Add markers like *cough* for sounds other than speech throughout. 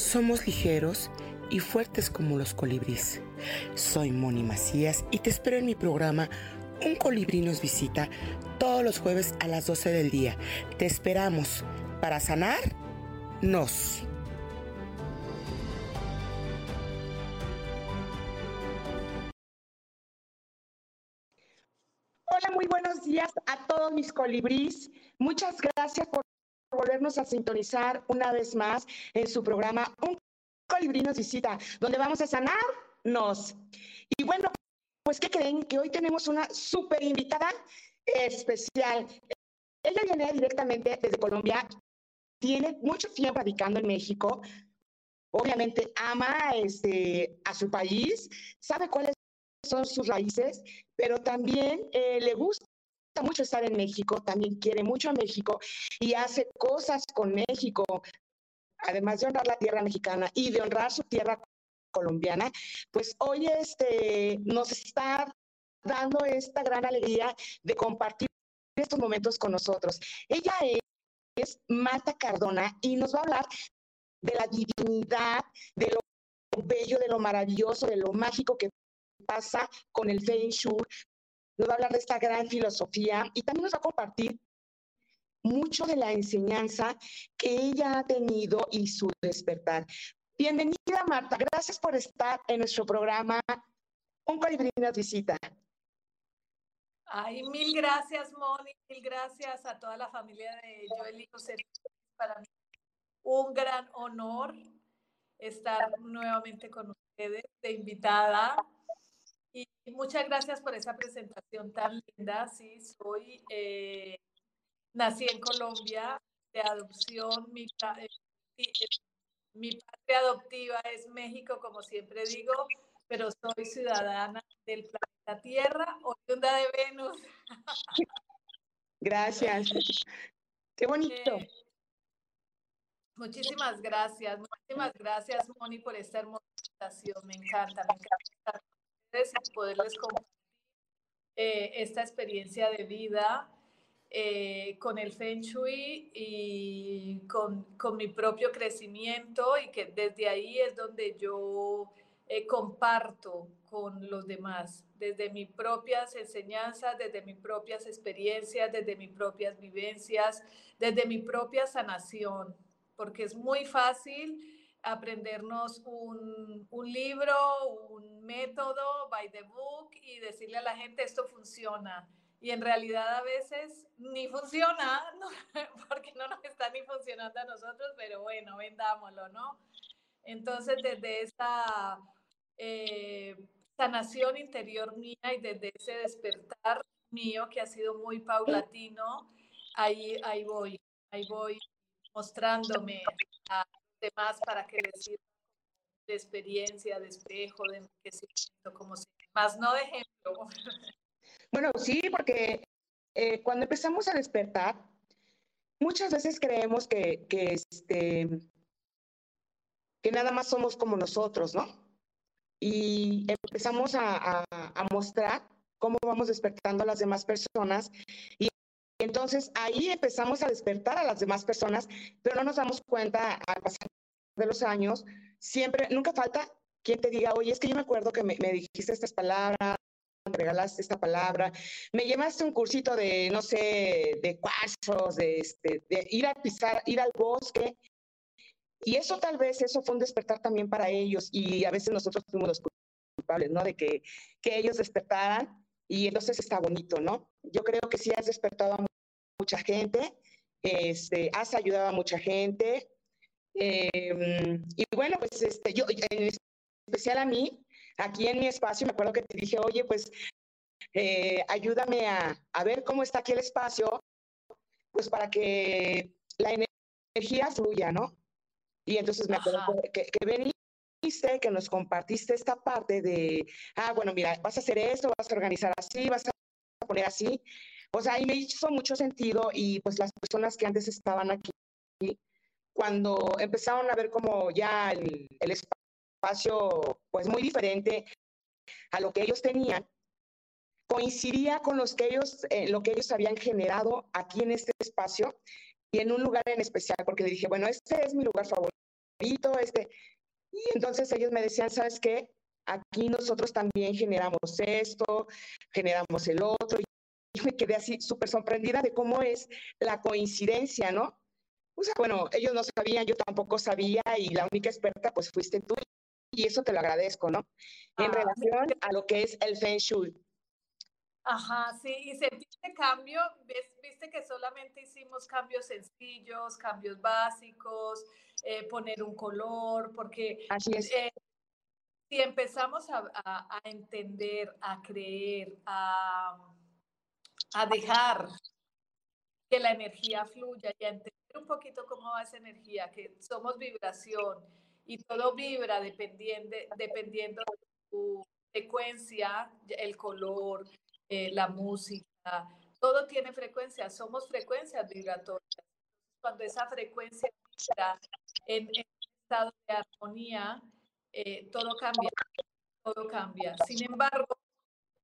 Somos ligeros y fuertes como los colibríes. Soy Moni Macías y te espero en mi programa Un colibrí nos visita todos los jueves a las 12 del día. Te esperamos para sanar nos. Hola, muy buenos días a todos mis colibríes. Muchas gracias por volvernos a sintonizar una vez más en su programa Un colibrí nos visita, donde vamos a sanarnos. Y bueno, pues ¿qué creen? Que hoy tenemos una súper invitada especial. Ella viene directamente desde Colombia, tiene mucho tiempo radicando en México, obviamente ama este, a su país, sabe cuáles son sus raíces, pero también eh, le gusta mucho estar en México, también quiere mucho a México y hace cosas con México, además de honrar la tierra mexicana y de honrar su tierra colombiana, pues hoy este, nos está dando esta gran alegría de compartir estos momentos con nosotros. Ella es, Marta Cardona y nos va a hablar de la divinidad, de lo bello, de lo maravilloso, de lo mágico que pasa con el Feng Shui. Nos va a hablar de esta gran filosofía y también nos va a compartir mucho de la enseñanza que ella ha tenido y su despertar. Bienvenida, Marta. Gracias por estar en nuestro programa Un colibrí nos visita. Ay, mil gracias, Moni. Mil gracias a toda la familia de Yo Elijo Ser. Para mí un gran honor estar nuevamente con ustedes de invitada. Y muchas gracias por esa presentación tan linda. Sí, soy eh, Nací en Colombia de adopción. Mi, eh, eh, mi patria adoptiva es México, como siempre digo, pero soy ciudadana del planeta Tierra, oriunda de Venus. *laughs* Gracias. Qué bonito. Eh, muchísimas gracias, muchísimas gracias, Moni, por esta hermosa invitación. Me encanta, me encanta y poderles compartir esta experiencia de vida eh, con el Feng Shui y con, con, mi propio crecimiento y que desde ahí es donde yo eh, comparto con los demás, desde mis propias enseñanzas, desde mis propias experiencias, desde mis propias vivencias, desde mi propia sanación, porque es muy fácil aprendernos un, un, libro, un método by the book y decirle a la gente esto funciona y en realidad a veces ni funciona, *laughs* porque no nos está ni funcionando a nosotros, pero bueno, vendámoslo, ¿no? Entonces, desde esa eh, sanación interior mía y desde ese despertar mío que ha sido muy paulatino, ahí, ahí voy, ahí voy mostrándome a demás para que les de experiencia, de espejo, de enriquecimiento, como se más no de ejemplo. *laughs* Bueno, sí, porque eh, cuando empezamos a despertar, muchas veces creemos que, que, este, que nada más somos como nosotros, ¿no? Y empezamos a, a, mostrar cómo vamos despertando a las demás personas y entonces ahí empezamos a despertar a las demás personas, pero no nos damos cuenta al pasar de los años, siempre, nunca falta quien te diga, oye, es que yo me acuerdo que me, me dijiste estas palabras, me regalaste esta palabra, me llevaste un cursito de, no sé, de cuarzos, de, este, de ir a pisar, ir al bosque. Y eso tal vez, eso fue un despertar también para ellos y a veces nosotros fuimos los culpables, ¿no? De que, que ellos despertaran y entonces está bonito, ¿no? Yo creo que sí has despertado a mucha gente, este, has ayudado a mucha gente. Em, y bueno, pues este, yo, en especial a mí, aquí en mi espacio, me acuerdo que te dije, oye, pues eh, ayúdame a, a, ver cómo está aquí el espacio, pues para que la energía fluya, ¿no? Y entonces me acuerdo que, que, viniste, que nos compartiste esta parte de, ah, bueno, mira, vas a hacer esto, vas a organizar así, vas a poner así. O sea, y me hizo mucho sentido y pues las personas que antes estaban aquí, cuando empezaron a ver como ya el, el espacio pues muy diferente a lo que ellos tenían, coincidía con los que ellos, eh, lo que ellos habían generado aquí en este espacio y en un lugar en especial, porque dije, bueno, este es mi lugar favorito, este. Y entonces ellos me decían, ¿sabes qué? Aquí nosotros también generamos esto, generamos el otro. Y me quedé así súper sorprendida de cómo es la coincidencia, ¿no? O sea, bueno, ellos no sabían, yo tampoco sabía y la única experta pues fuiste tú y eso te lo agradezco, ¿no? En ah, relación a lo que es el Feng Shui. Ajá, sí, y sentiste cambio, viste que solamente hicimos cambios sencillos, cambios básicos, eh, poner un color, porque Así es. Eh, si empezamos a, entender, a creer, a, a dejar que la energía fluya y a entender un poquito cómo va esa energía, que somos vibración y todo vibra dependiendo, dependiendo de tu frecuencia, el color, eh, la música, todo tiene frecuencia, somos frecuencias vibratorias. Cuando esa frecuencia está en, estado de armonía, eh, todo cambia, todo cambia. Sin embargo,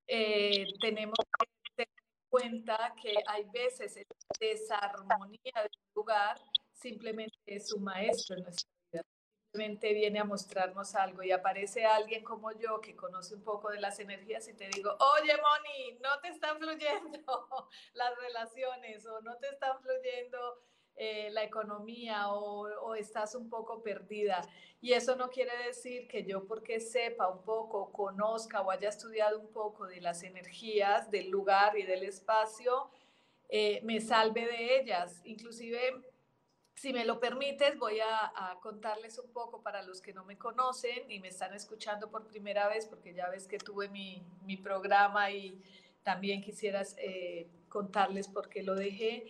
eh, tenemos que tener en cuenta que hay veces esa desarmonía del lugar simplemente es un maestro en nuestra viene a mostrarnos algo y aparece alguien como yo que conoce un poco de las energías y te digo, oye Moni, no te están fluyendo *laughs* las relaciones o no te están fluyendo eh, la economía o, o, estás un poco perdida. Y eso no quiere decir que yo porque sepa un poco, conozca o haya estudiado un poco de las energías del lugar y del espacio, eh, me salve de ellas. Inclusive si me lo permites, voy a, contarles un poco para los que no me conocen y me están escuchando por primera vez, porque ya ves que tuve mi, programa y también quisieras eh, contarles por qué lo dejé.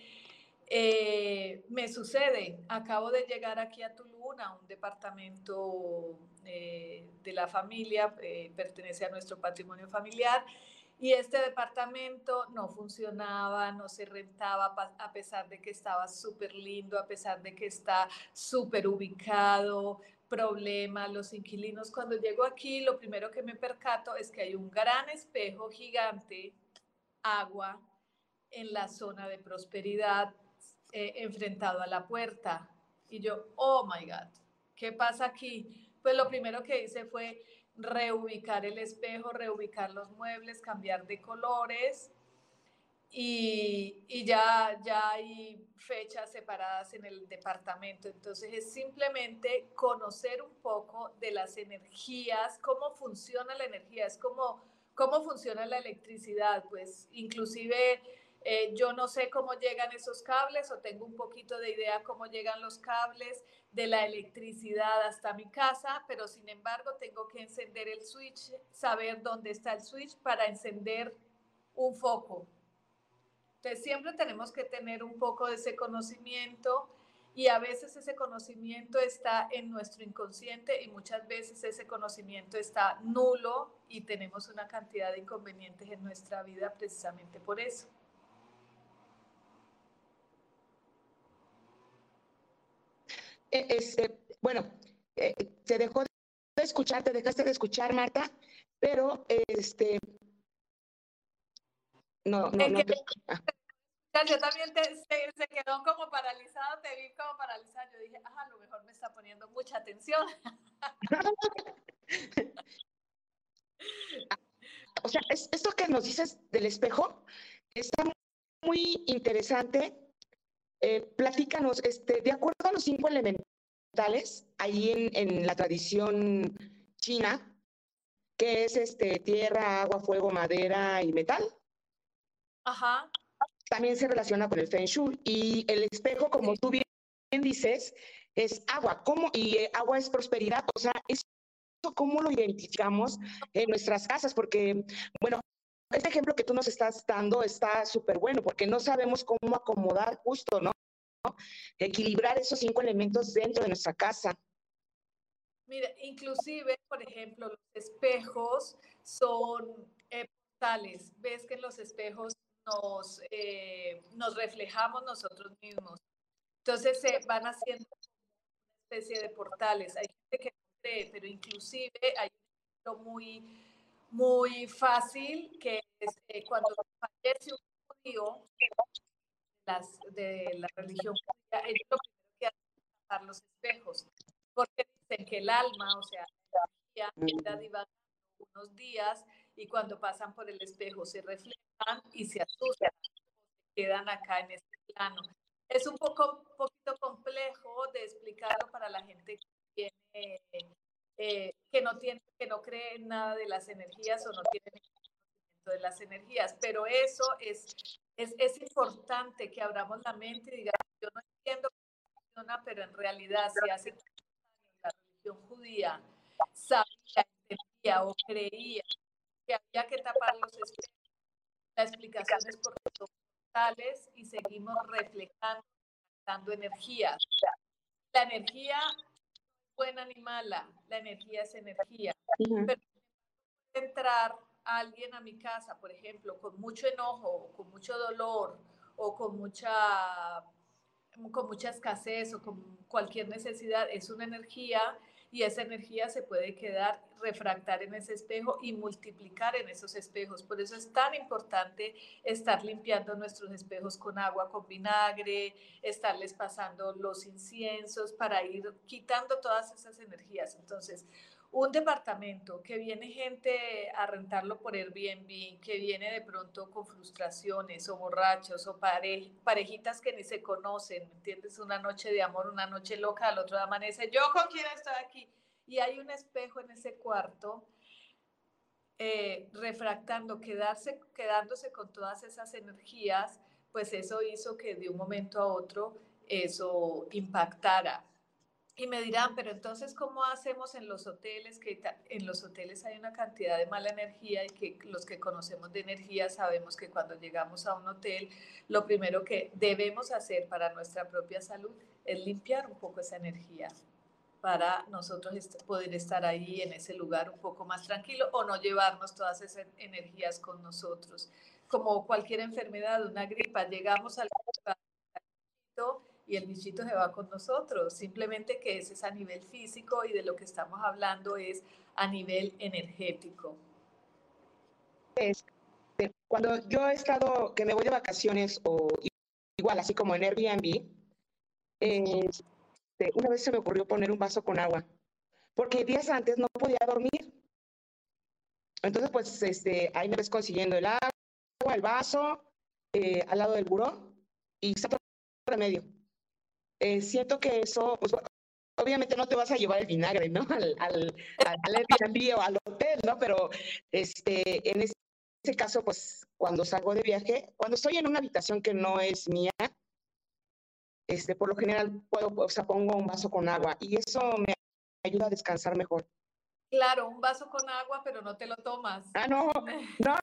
Eh, me sucede, acabo de llegar aquí a Tulum, a un departamento eh, de la familia, pertenece a nuestro patrimonio familiar, y este departamento no funcionaba, no se rentaba a pesar de que estaba súper lindo, a pesar de que está súper ubicado, problema, los inquilinos. Cuando llego aquí, lo primero que me percato es que hay un gran espejo gigante, agua, en la zona de prosperidad, eh, enfrentado a la puerta. Y yo, oh my God, ¿qué pasa aquí? Pues lo primero que hice fue reubicar el espejo, reubicar los muebles, cambiar de colores y, y, ya, ya hay fechas separadas en el departamento. Entonces es simplemente conocer un poco de las energías, cómo funciona la energía, es como cómo funciona la electricidad, pues inclusive eh, yo no sé cómo llegan esos cables o tengo un poquito de idea cómo llegan los cables de la electricidad hasta mi casa, pero sin embargo tengo que encender el switch, saber dónde está el switch para encender un foco. Entonces siempre tenemos que tener un poco de ese conocimiento y a veces ese conocimiento está en nuestro inconsciente y muchas veces ese conocimiento está nulo y tenemos una cantidad de inconvenientes en nuestra vida precisamente por eso. Eh, este, bueno, eh, te dejó de escuchar, te dejaste de escuchar, Marta, pero este, no, no, no. Yo también se, quedó como paralizado, te vi como paralizado. Yo dije, ah, a lo mejor me está poniendo mucha atención. *laughs* o sea, esto que nos dices del espejo está muy interesante eh, platícanos, este, de acuerdo a los cinco ahí en, la tradición china, que es este, tierra, agua, fuego, madera y metal. Ajá. También se relaciona con el Feng Shui. Y el espejo, como tú bien dices, es agua. ¿Cómo? Y eh, agua es prosperidad. O sea, eso cómo lo identificamos en nuestras casas, porque, bueno, este ejemplo que tú nos estás dando está súper bueno porque no sabemos cómo acomodar justo, ¿no? Equilibrar esos cinco elementos dentro de nuestra casa. Mira, inclusive, por ejemplo, los espejos son eh. Ves que en los espejos nos, eh, nos reflejamos nosotros mismos. Entonces se van haciendo una especie de portales. Hay gente que no cree, pero inclusive hay un muy, muy fácil que es eh, cuando fallece un judío las, de la religión judía, ellos lo primero que hacen es tapar los espejos, porque dicen que el alma, o sea, la energía, queda divagando unos días y cuando pasan por el espejo se reflejan y se asustan, quedan acá en este plano. Es un poco poquito complejo de explicarlo para la gente que tiene, eh, que no tiene, que no cree en nada de las energías o no tiene de las energías, pero eso es, es, es importante que abramos la mente y digamos, yo no entiendo cómo funciona, pero en realidad si hace la religión judía sabía, entendía o creía que había que tapar los espejos, la explicación es porque son tales y seguimos reflejando, dando energía. La energía buena ni mala, la energía es energía. Pero puede alguien a mi casa, por ejemplo, con mucho enojo, con mucho dolor, o con mucha, con mucha escasez, o con cualquier necesidad, es una energía y esa energía se puede quedar, refractar en ese espejo y multiplicar en esos espejos. Por eso es tan importante estar limpiando nuestros espejos con agua, con vinagre, estarles pasando los inciensos para ir quitando todas esas energías. Entonces, un departamento que viene gente a rentarlo por Airbnb, que viene de pronto con frustraciones o borrachos o parejitas que ni se conocen, ¿entiendes? Una noche de amor, una noche loca, al otro amanece, yo con quién estoy aquí. Y hay un espejo en ese cuarto eh, refractando, quedarse, quedándose con todas esas energías, pues eso hizo que de un momento a otro eso impactara y me dirán, pero entonces, ¿cómo hacemos en los hoteles? Que en los hoteles hay una cantidad de mala energía y que los que conocemos de energía sabemos que cuando llegamos a un hotel, lo primero que debemos hacer para nuestra propia salud es limpiar un poco esa energía para nosotros poder estar ahí en ese lugar un poco más tranquilo o no llevarnos todas esas energías con nosotros. Como cualquier enfermedad, una gripa, llegamos al lugar y el bichito se va con nosotros. Simplemente que ese es a nivel físico y de lo que estamos hablando es a nivel energético. Cuando yo he estado, que me voy de vacaciones o igual, así como en Airbnb, una vez se me ocurrió poner un vaso con agua, porque días antes no podía dormir. Entonces, pues, este, ahí me ves consiguiendo el agua, el vaso, eh, al lado del buró, y está remedio. Eh, siento que eso, pues, obviamente no te vas a llevar el vinagre, ¿no? *laughs* Al, al, al Airbnb o al hotel, ¿no? Pero este, en ese caso, pues cuando salgo de viaje, cuando estoy en una habitación que no es mía, este, por lo general puedo, o sea, pongo un vaso con agua y eso me ayuda a descansar mejor. Claro, un vaso con agua, pero no te lo tomas. Ah, no, no, no,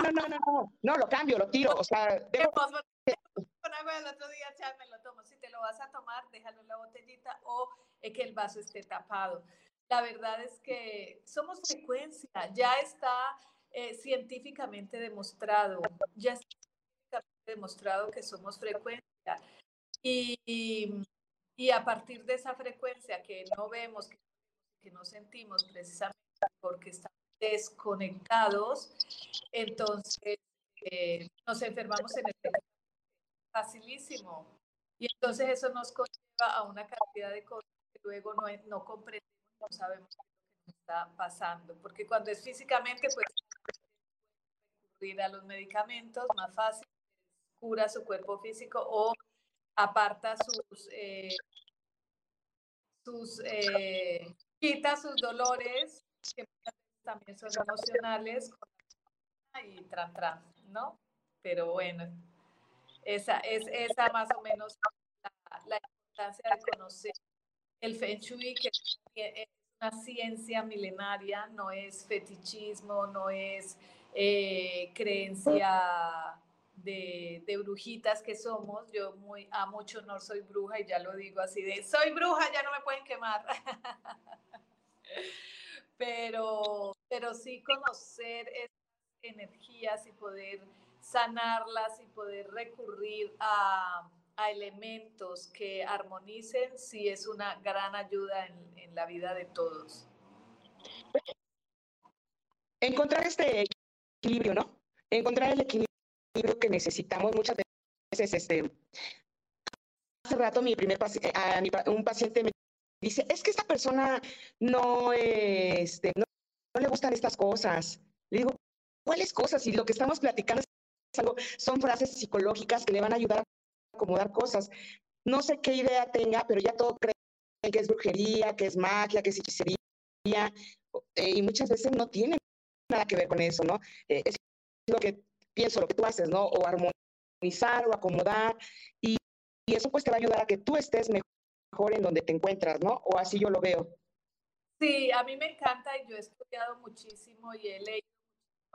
no, no, no, no, lo cambio, lo tiro, o sea, *laughs* debo, agua el otro día ya lo tomo. Si te lo vas a tomar, déjalo en la botellita o que el vaso esté tapado. La verdad es que somos frecuencia, ya está eh, científicamente demostrado, ya está científicamente demostrado que somos frecuencia. Y, y, a partir de esa frecuencia que no vemos, que, que no sentimos precisamente porque estamos desconectados, entonces eh, nos enfermamos en el facilísimo. Y entonces eso nos conlleva a una cantidad de cosas que luego no, no comprendemos, no sabemos qué está pasando. Porque cuando es físicamente, pues recurrir a los medicamentos, más fácil, cura su cuerpo físico o aparta sus, eh, sus eh, quita sus dolores, que también son emocionales, y tran, tran, ¿no? Pero bueno, esa es esa más o menos la, importancia de conocer el Feng Shui, que es una ciencia milenaria, no es fetichismo, no es eh, creencia de, de, brujitas que somos. Yo muy a mucho honor soy bruja y ya lo digo así de, soy bruja, ya no me pueden quemar. *laughs* pero, pero sí conocer esas energías y poder sanarlas y poder recurrir a, a elementos que armonicen, sí es una gran ayuda en, en la vida de todos. Encontrar este equilibrio, ¿no? Encontrar el equilibrio que necesitamos muchas veces, este, hace rato mi primer a un paciente me dice, es que esta persona no, este, no, no, le gustan estas cosas. Le digo, ¿cuáles cosas? Y lo que estamos platicando es algo, son frases psicológicas que le van a ayudar a acomodar cosas. No sé qué idea tenga, pero ya todo creen que es brujería, que es magia, que es hechicería, eh, y muchas veces no tiene nada que ver con eso, ¿no? Eh, es lo que pienso, lo que tú haces, ¿no? O armonizar o acomodar, y, y eso pues te va a ayudar a que tú estés mejor en donde te encuentras, ¿no? O así yo lo veo. Sí, a mí me encanta y yo he estudiado muchísimo y he leído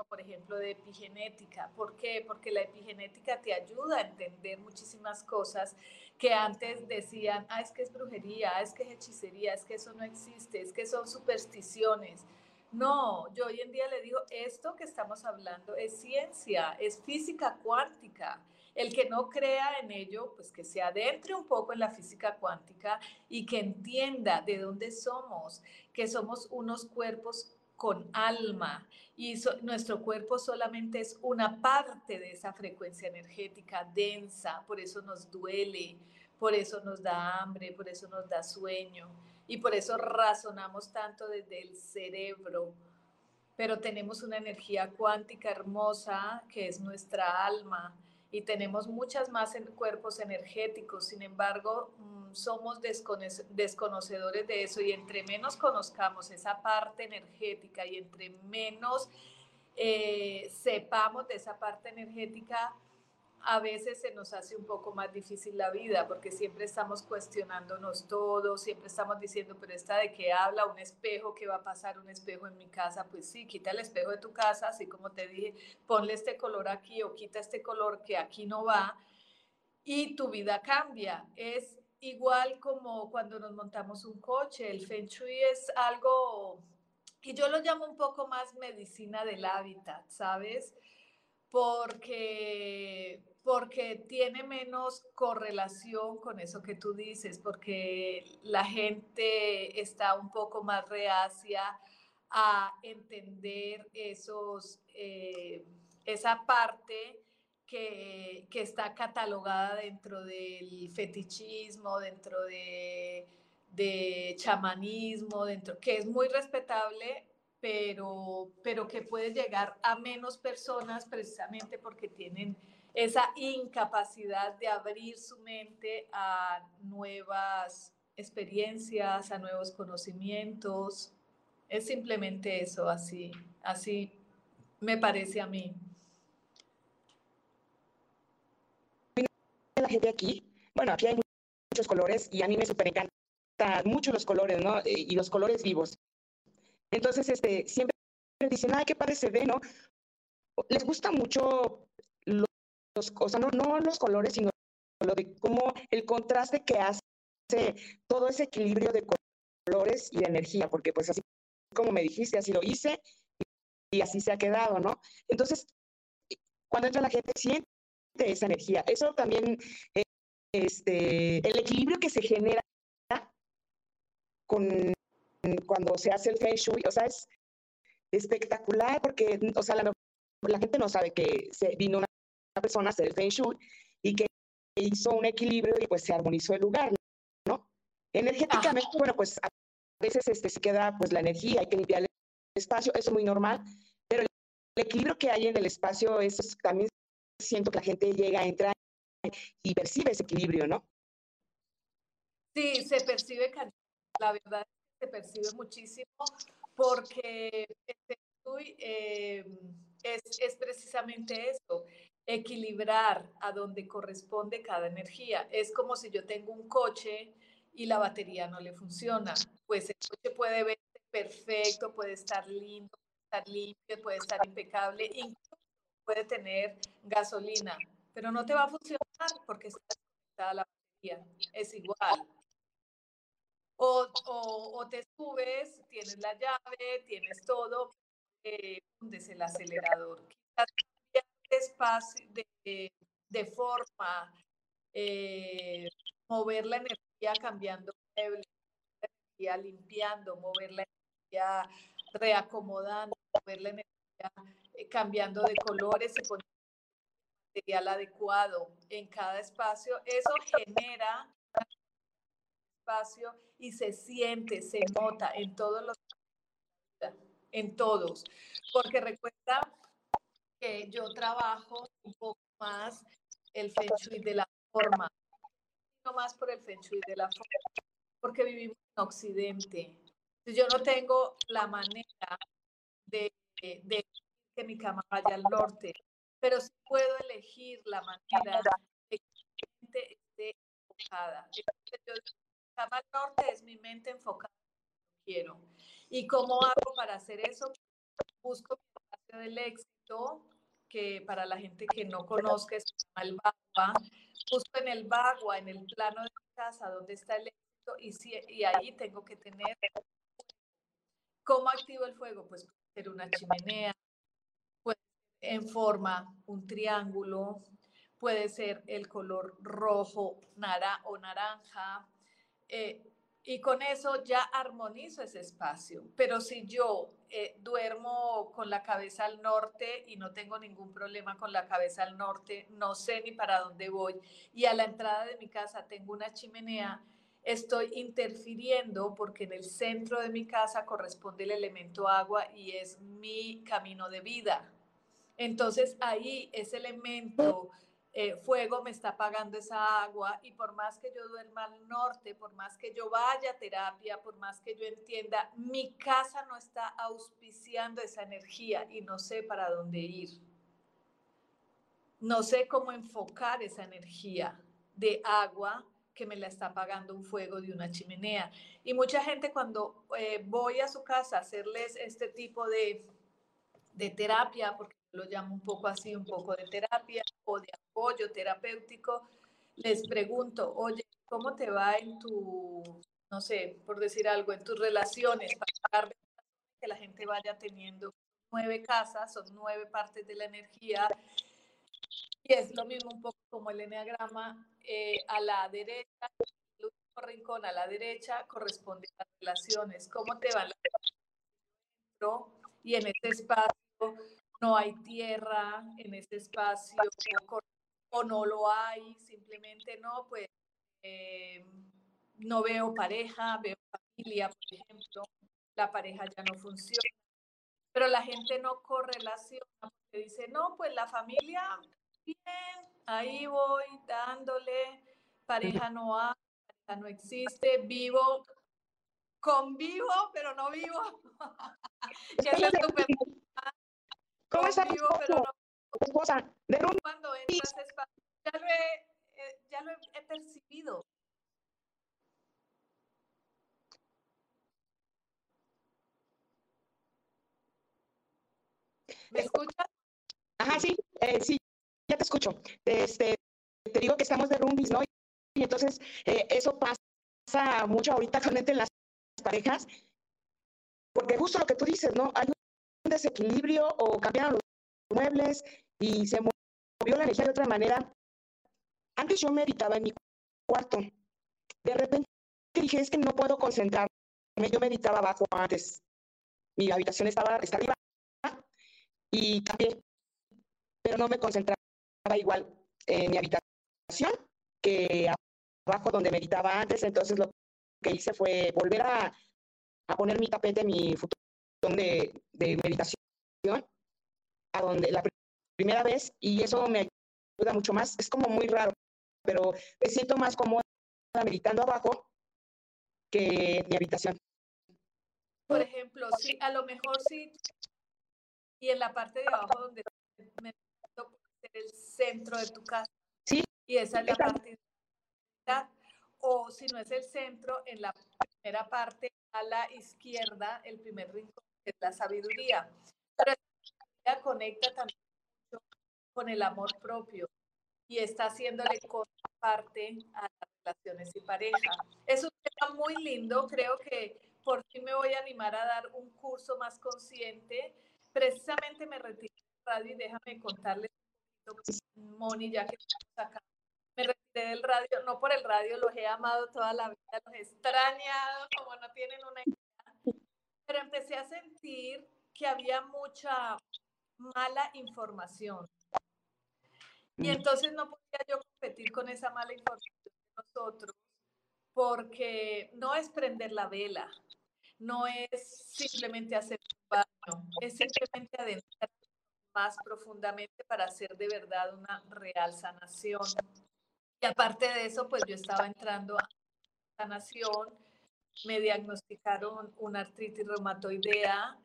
por ejemplo, de epigenética. ¿Por qué? Porque la epigenética te ayuda a entender muchísimas cosas que antes decían, ah, es que es brujería, ah, es que es hechicería, es que eso no existe, es que son supersticiones. No, yo hoy en día le digo, esto que estamos hablando es ciencia, es física cuántica. El que no crea en ello, pues que se adentre un poco en la física cuántica y que entienda de dónde somos, que somos unos cuerpos con alma y nuestro cuerpo solamente es una parte de esa frecuencia energética densa, por eso nos duele, por eso nos da hambre, por eso nos da sueño y por eso razonamos tanto desde el cerebro. Pero tenemos una energía cuántica hermosa que es nuestra alma y tenemos muchas más cuerpos energéticos. Sin embargo, mm, somos desconocedores de eso y entre menos conozcamos esa parte energética y entre menos eh, sepamos de esa parte energética, a veces se nos hace un poco más difícil la vida porque siempre estamos cuestionándonos todo, siempre estamos diciendo, pero esta de qué habla un espejo, ¿qué va a pasar un espejo en mi casa? Pues sí, quita el espejo de tu casa, así como te dije, ponle este color aquí o quita este color que aquí no va y tu vida cambia. Es igual como cuando nos montamos un coche, el Feng Shui es algo, y yo lo llamo un poco más medicina del hábitat, ¿sabes? Porque porque tiene menos correlación con eso que tú dices, porque la gente está un poco más reacia a entender esos, eh, esa parte que, que, está catalogada dentro del fetichismo, dentro de, de chamanismo, dentro, que es muy respetable, pero, pero que puede llegar a menos personas precisamente porque tienen esa incapacidad de abrir su mente a nuevas experiencias, a nuevos conocimientos. Es simplemente eso, así, así me parece a mí. La gente aquí, bueno, aquí hay muchos colores y a mí me súper encantan mucho los colores, ¿no? Y los colores vivos. Entonces, este, siempre dicen, ay, qué padre se ve, ¿no? Les gusta mucho o sea, no, no los colores, sino lo de cómo el contraste que hace todo ese equilibrio de colores y de energía, porque pues así como me dijiste, así lo hice y, así se ha quedado, ¿no? Entonces, cuando entra la gente, siente esa energía. Eso también, eh, este, el equilibrio que se genera con, cuando se hace el Feng Shui, o sea, es espectacular porque, o sea, la, gente no sabe que se vino una persona hacer el Feng Shui y que hizo un equilibrio y pues se armonizó el lugar, ¿no? Energéticamente, bueno, pues a veces este, se queda pues la energía, hay que limpiar el espacio, eso es muy normal, pero el, equilibrio que hay en el espacio, eso también siento que la gente llega a entrar y percibe ese equilibrio, ¿no? Sí, se percibe, la verdad se percibe muchísimo porque el eh, es, es precisamente eso, equilibrar a donde corresponde cada energía. Es como si yo tengo un coche y la batería no le funciona. Pues el coche puede verse perfecto, puede estar lindo, puede estar limpio, puede estar impecable, incluso puede tener gasolina, pero no te va a funcionar porque está la batería. Es igual. O, o, te subes, tienes la llave, tienes todo, eh, es el acelerador. Quizás espacio, de, de forma, eh, mover la energía cambiando muebles, energía limpiando, mover la energía reacomodando, mover la energía eh, cambiando de colores y poniendo material adecuado en cada espacio, eso genera espacio y se siente, se nota en todos los en todos, porque recuerda que yo trabajo un poco más el feng shui de la forma, no más por el feng shui de la forma, porque vivimos en Occidente. Yo no tengo la manera de, que mi cama vaya al norte, pero sí puedo elegir la manera de que mi mente esté enfocada. mi cama al norte es mi mente enfocada quiero. ¿Y cómo hago para hacer eso? Busco del éxito, que para la gente que no conozca es el bagua. Busco en el bagua, en el plano de mi casa, donde está el éxito, y, si, y ahí tengo que tener. ¿Cómo activo el fuego? Pues ser una chimenea, en forma un triángulo, puede ser el color rojo nara o naranja, eh, y con eso ya armonizo ese espacio. Pero si yo eh, duermo con la cabeza al norte y no tengo ningún problema con la cabeza al norte, no sé ni para dónde voy, y a la entrada de mi casa tengo una chimenea, estoy interfiriendo porque en el centro de mi casa corresponde el elemento agua y es mi camino de vida. Entonces ahí ese elemento eh, fuego me está pagando esa agua y por más que yo duerma al norte, por más que yo vaya a terapia, por más que yo entienda, mi casa no está auspiciando esa energía y no sé para dónde ir. No sé cómo enfocar esa energía de agua que me la está pagando un fuego de una chimenea. Y mucha gente cuando eh, voy a su casa a hacerles este tipo de, de terapia, porque lo llamo un poco así, un poco de terapia o de apoyo terapéutico, les pregunto, oye, ¿cómo te va en tu, no sé, por decir algo, en tus relaciones para que la gente vaya teniendo nueve casas, son nueve partes de la energía. Y es lo mismo un poco como el enneagrama, eh, a la derecha, el último rincón a la derecha corresponde a las relaciones. ¿Cómo te van y en ese espacio no hay tierra en ese espacio o, no lo hay, simplemente no, pues eh, no veo pareja, veo familia, por ejemplo, la pareja ya no funciona, pero la gente no correlaciona porque dice, no, pues la familia, bien, ahí voy dándole, pareja no hay, pareja no existe, vivo, convivo, pero no vivo. *laughs* ¿Cómo está esposa? De Cuando entras ya lo, he, eh, ya lo he percibido. ¿Me escuchas? Ajá, sí, eh, sí, ya te escucho. Este, te digo que estamos de roomies, ¿no? Y entonces eh, eso pasa mucho ahorita actualmente en las parejas, porque justo lo que tú dices, ¿no? Hay desequilibrio o cambiaron los muebles y se movió la energía de otra manera. Antes yo meditaba en mi cuarto. De repente dije, es que no puedo concentrarme. Yo meditaba abajo antes. Mi habitación estaba está arriba y cambié, pero no me concentraba igual en mi habitación que abajo donde meditaba antes. Entonces lo que hice fue volver a, poner mi tapete, mi futuro de, de meditación a donde la primera vez y eso me ayuda mucho más. Es como muy raro, pero me siento más cómoda meditando abajo que mi habitación. Por ejemplo, sí, a lo mejor sí, y en la parte de abajo donde me el centro de tu casa. Sí. Y esa es la parte o si no es el centro, en la primera parte a la izquierda, el primer rincón es la sabiduría. Pero conecta también con el amor propio y está haciéndole parte a la relaciones y pareja. Es un tema muy lindo, creo que por fin me voy a animar a dar un curso más consciente. Precisamente me retiré del radio y déjame contarles un poquito, Moni, ya que estamos acá. Me retiré del radio, no por el radio, los he amado toda la vida, los he extrañado como no tienen una idea, pero empecé a sentir que había mucha mala información. Y mm. entonces no podía yo competir con esa mala información de nosotros porque no es prender la vela, no es simplemente hacer un baño, es simplemente adentrar más profundamente para hacer de verdad una real sanación. Y aparte de eso, pues yo estaba entrando a sanación, me diagnosticaron una artritis reumatoidea.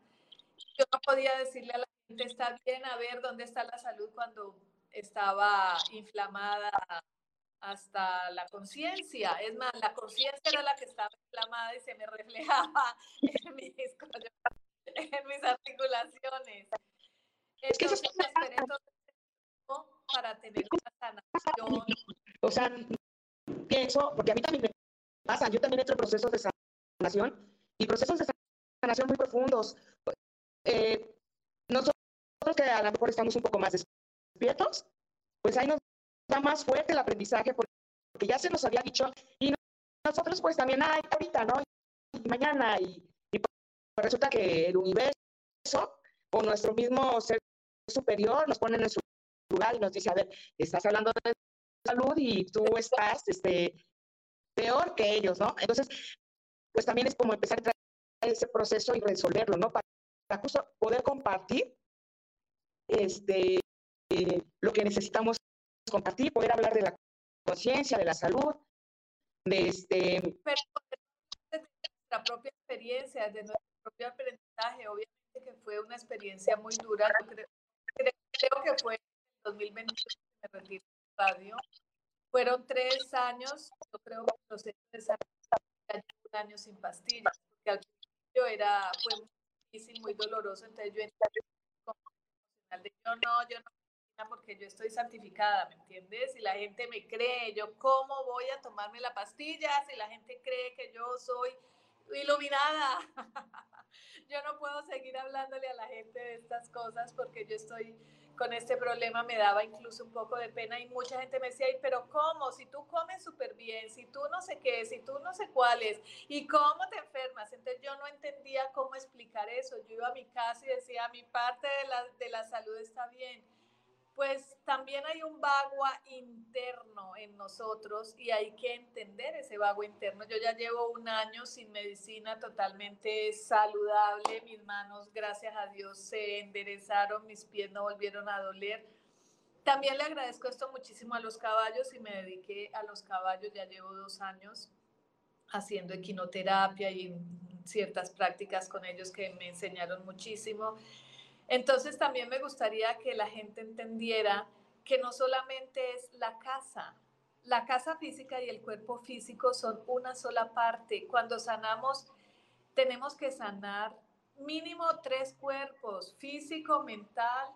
Yo no podía decirle a la está bien, a ver dónde está la salud cuando estaba inflamada hasta la conciencia. Es más, la conciencia era la que estaba inflamada y se me reflejaba *laughs* en mis, en mis articulaciones. Entonces, esperé todo para tener una sanación. O sea, pienso, porque a mí también me pasa, yo también he hecho procesos de sanación y procesos de sanación muy profundos. Eh, nosotros que a lo mejor estamos un poco más despiertos, pues ahí nos da más fuerte el aprendizaje porque ya se nos había dicho y nosotros pues también hay ahorita, ¿no? Y mañana y, y pues resulta que el universo o nuestro mismo ser superior nos pone en su lugar y nos dice, a ver, estás hablando de salud y tú estás este, peor que ellos, ¿no? Entonces, pues también es como empezar a traer ese proceso y resolverlo, ¿no? Para, justo poder compartir este, lo que necesitamos compartir, poder hablar de la conciencia, de la salud, de este... Pero de nuestra propia experiencia, de nuestro propio aprendizaje, obviamente que fue una experiencia muy dura, creo, creo, que fue en 2021 que me retiré de radio, fueron tres años, yo creo que los tres años, un año sin pastillas, porque al principio era, muy muy doloroso, entonces yo entré yo no, yo no porque yo estoy santificada, ¿me entiendes? Y la gente me cree, yo cómo voy a tomarme la pastilla si la gente cree que yo soy iluminada. *laughs* yo no puedo seguir hablándole a la gente de estas cosas porque yo estoy con este problema, me daba incluso un poco de pena y mucha gente me decía, pero ¿cómo? Si tú comes súper bien, si tú no sé qué, si tú no sé cuáles, ¿y cómo te enfermas? Entonces yo no entendía cómo explicar eso. Yo iba a mi casa y decía, mi parte de la, de la salud está bien pues también hay un vago interno en nosotros y hay que entender ese vago interno. Yo ya llevo un año sin medicina totalmente saludable, mis manos, gracias a Dios, se enderezaron, mis pies no volvieron a doler. También le agradezco esto muchísimo a los caballos y me dediqué a los caballos, ya llevo dos años haciendo equinoterapia y ciertas prácticas con ellos que me enseñaron muchísimo. Entonces también me gustaría que la gente entendiera que no solamente es la casa, la casa física y el cuerpo físico son una sola parte. Cuando sanamos, tenemos que sanar mínimo tres cuerpos, físico, mental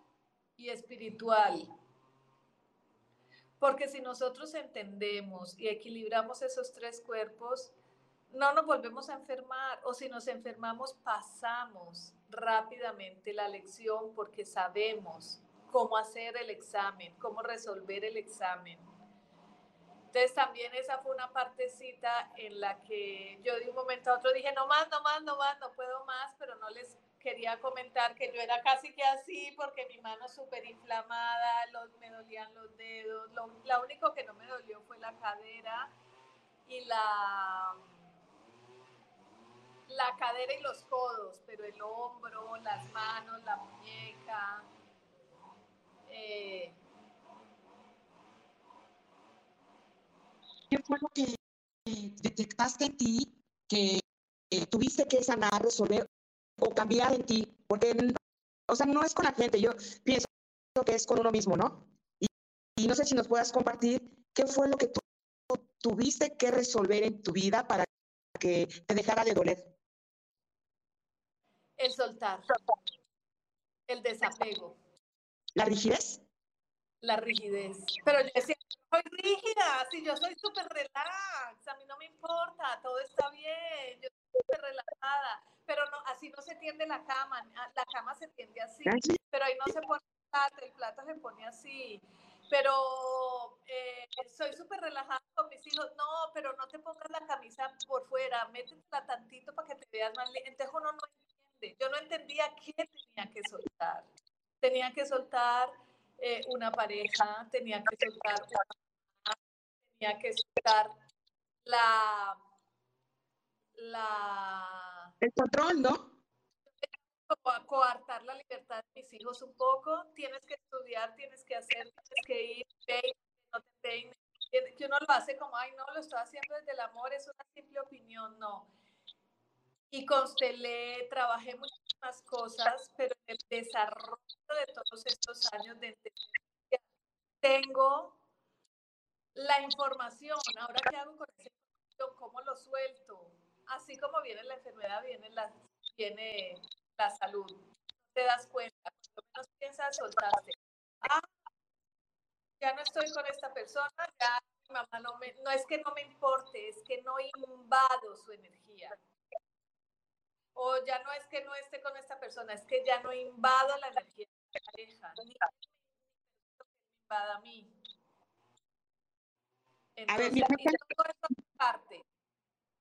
y espiritual. Porque si nosotros entendemos y equilibramos esos tres cuerpos, no nos volvemos a enfermar o si nos enfermamos pasamos rápidamente la lección porque sabemos cómo hacer el examen, cómo resolver el examen. Entonces también esa fue una partecita en la que yo de un momento a otro dije, no más, no más, no más, no puedo más, pero no les quería comentar que yo era casi que así porque mi mano súper inflamada, los, me dolían los dedos, lo, lo único que no me dolió fue la cadera y la la cadera y los codos, pero el hombro, las manos, la muñeca. Eh... ¿Qué fue lo que detectaste en ti que tuviste que sanar, resolver o cambiar en ti? Porque, o sea, no es con la gente, yo pienso que es con uno mismo, ¿no? Y, y no sé si nos puedas compartir qué fue lo que tú tuviste que resolver en tu vida para que te dejara de doler. El soltar. El desapego. ¿La rigidez? la rigidez. Pero yo decía, soy rígida, si yo soy súper relax, a mí no me importa, todo está bien, yo estoy súper relajada, pero no, así no se tiende la cama, ah, la cama se tiende así, pero ahí no se pone el plato, el plato se pone así. Pero eh, soy súper relajada con mis hijos. No, pero no te pongas la camisa por fuera, métetela tantito para que te veas más. Entonces uno no Yo no entendía qué tenía que soltar. Tenía que soltar eh, una pareja, tenía que soltar una, tenía que soltar la, la... El control, ¿no? coartar la libertad de mis hijos un poco, tienes que estudiar, tienes que hacer, tienes que ir, no te peines, que uno lo hace como, ay, no, lo estoy haciendo desde el amor, es una simple opinión, no. Y constelé, trabajé muchísimas cosas, pero en el desarrollo de todos estos años de tengo la información. Ahora, ¿qué hago con esa información? ¿Cómo lo suelto? Así como viene la enfermedad, viene la, viene la salud. Te das cuenta, cuando menos piensas soltarte. Ah, ya no estoy con esta persona, ya mi mamá no me, no es que no me importe, es que no invado su energía. O ya no es que no esté con esta persona, es que ya no invado la energía de la pareja, ni invada a mí. a ver, me, están,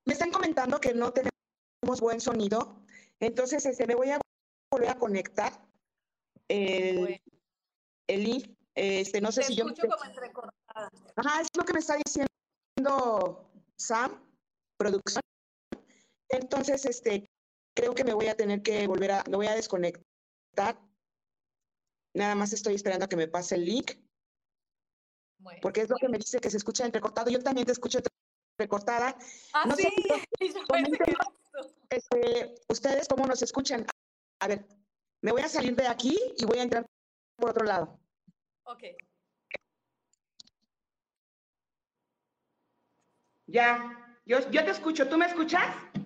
me están comentando que no tenemos buen sonido, entonces este, me voy a volver a conectar el, el link. Este, no sé si yo. Escucho como entrecortada. Ajá, es lo que me está diciendo Sam, producción. Entonces, este, creo que me voy a tener que volver a, me voy a desconectar. Nada más estoy esperando a que me pase el link. porque es lo que me dice que se escucha entrecortado. Yo también te escucho entrecortada. Ah, no sí. Sé, *laughs* este, ustedes cómo nos escuchan. A ver, me voy a salir de aquí y voy a entrar por otro lado. Ok. Ya, yo, yo te escucho. ¿Tú me escuchas?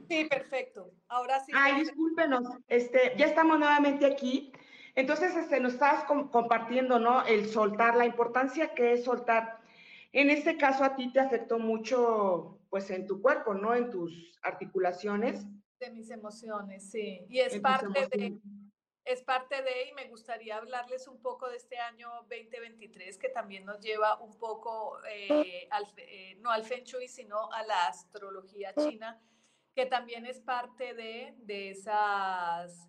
Sí, perfecto. Ahora sí. Ay, discúlpenos. Este, ya estamos nuevamente aquí. Entonces, este, nos estás compartiendo, ¿no? El soltar, la importancia que es soltar. En este caso, a ti te afectó mucho, pues, en tu cuerpo, ¿no? En tus articulaciones. De mis emociones, sí. Y es parte de, es parte de, y me gustaría hablarles un poco de este año 2023, que también nos lleva un poco, eh, al, eh, no al Feng Shui, sino a la astrología china, que también es parte de, de esas,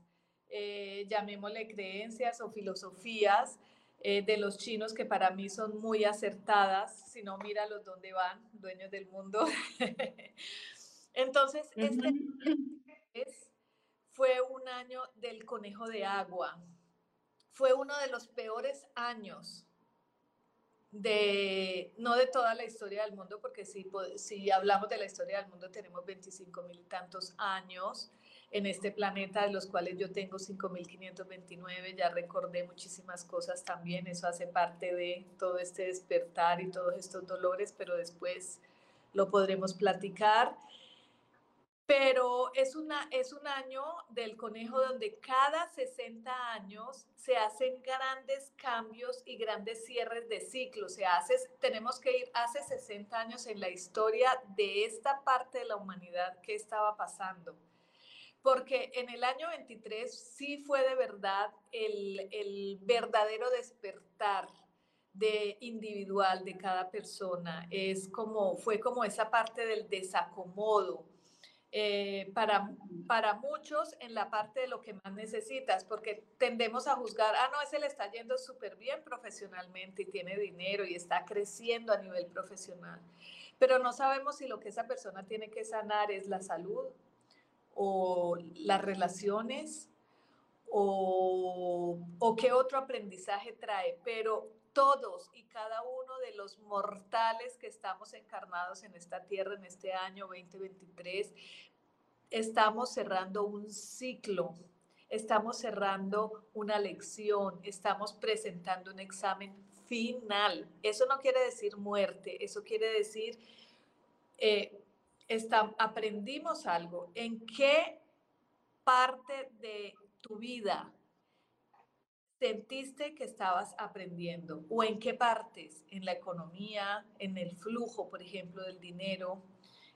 eh, llamémosle creencias o filosofías de los chinos que para mí son muy acertadas, si no, míralos dónde van, dueños del mundo. *laughs* Entonces, este es fue un año del conejo de agua. Fue uno de los peores años de, no de toda la historia del mundo, porque si, si hablamos de la historia del mundo tenemos 25 mil tantos años en este planeta, de los cuales yo tengo 5.529, ya recordé muchísimas cosas también, eso hace parte de todo este despertar y todos estos dolores, pero después lo podremos platicar pero es, una, es un año del conejo donde cada 60 años se hacen grandes cambios y grandes cierres de ciclo. Se hace, tenemos que ir hace 60 años en la historia de esta parte de la humanidad que estaba pasando. Porque en el año 23 sí fue de verdad el, el verdadero despertar de individual de cada persona. Es como, fue como esa parte del desacomodo eh, para, para muchos en la parte de lo que más necesitas, porque tendemos a juzgar, ah, no, ese le está yendo súper bien profesionalmente y tiene dinero y está creciendo a nivel profesional, pero no sabemos si lo que esa persona tiene que sanar es la salud o las relaciones o, o qué otro aprendizaje trae, pero todos y cada uno de los mortales que estamos encarnados en esta tierra en este año 2023, estamos cerrando un ciclo, estamos cerrando una lección, estamos presentando un examen final. Eso no quiere decir muerte, eso quiere decir, eh, aprendimos algo. ¿En qué parte de tu vida sentiste que estabas aprendiendo o en qué partes, en la economía, en el flujo, por ejemplo, del dinero,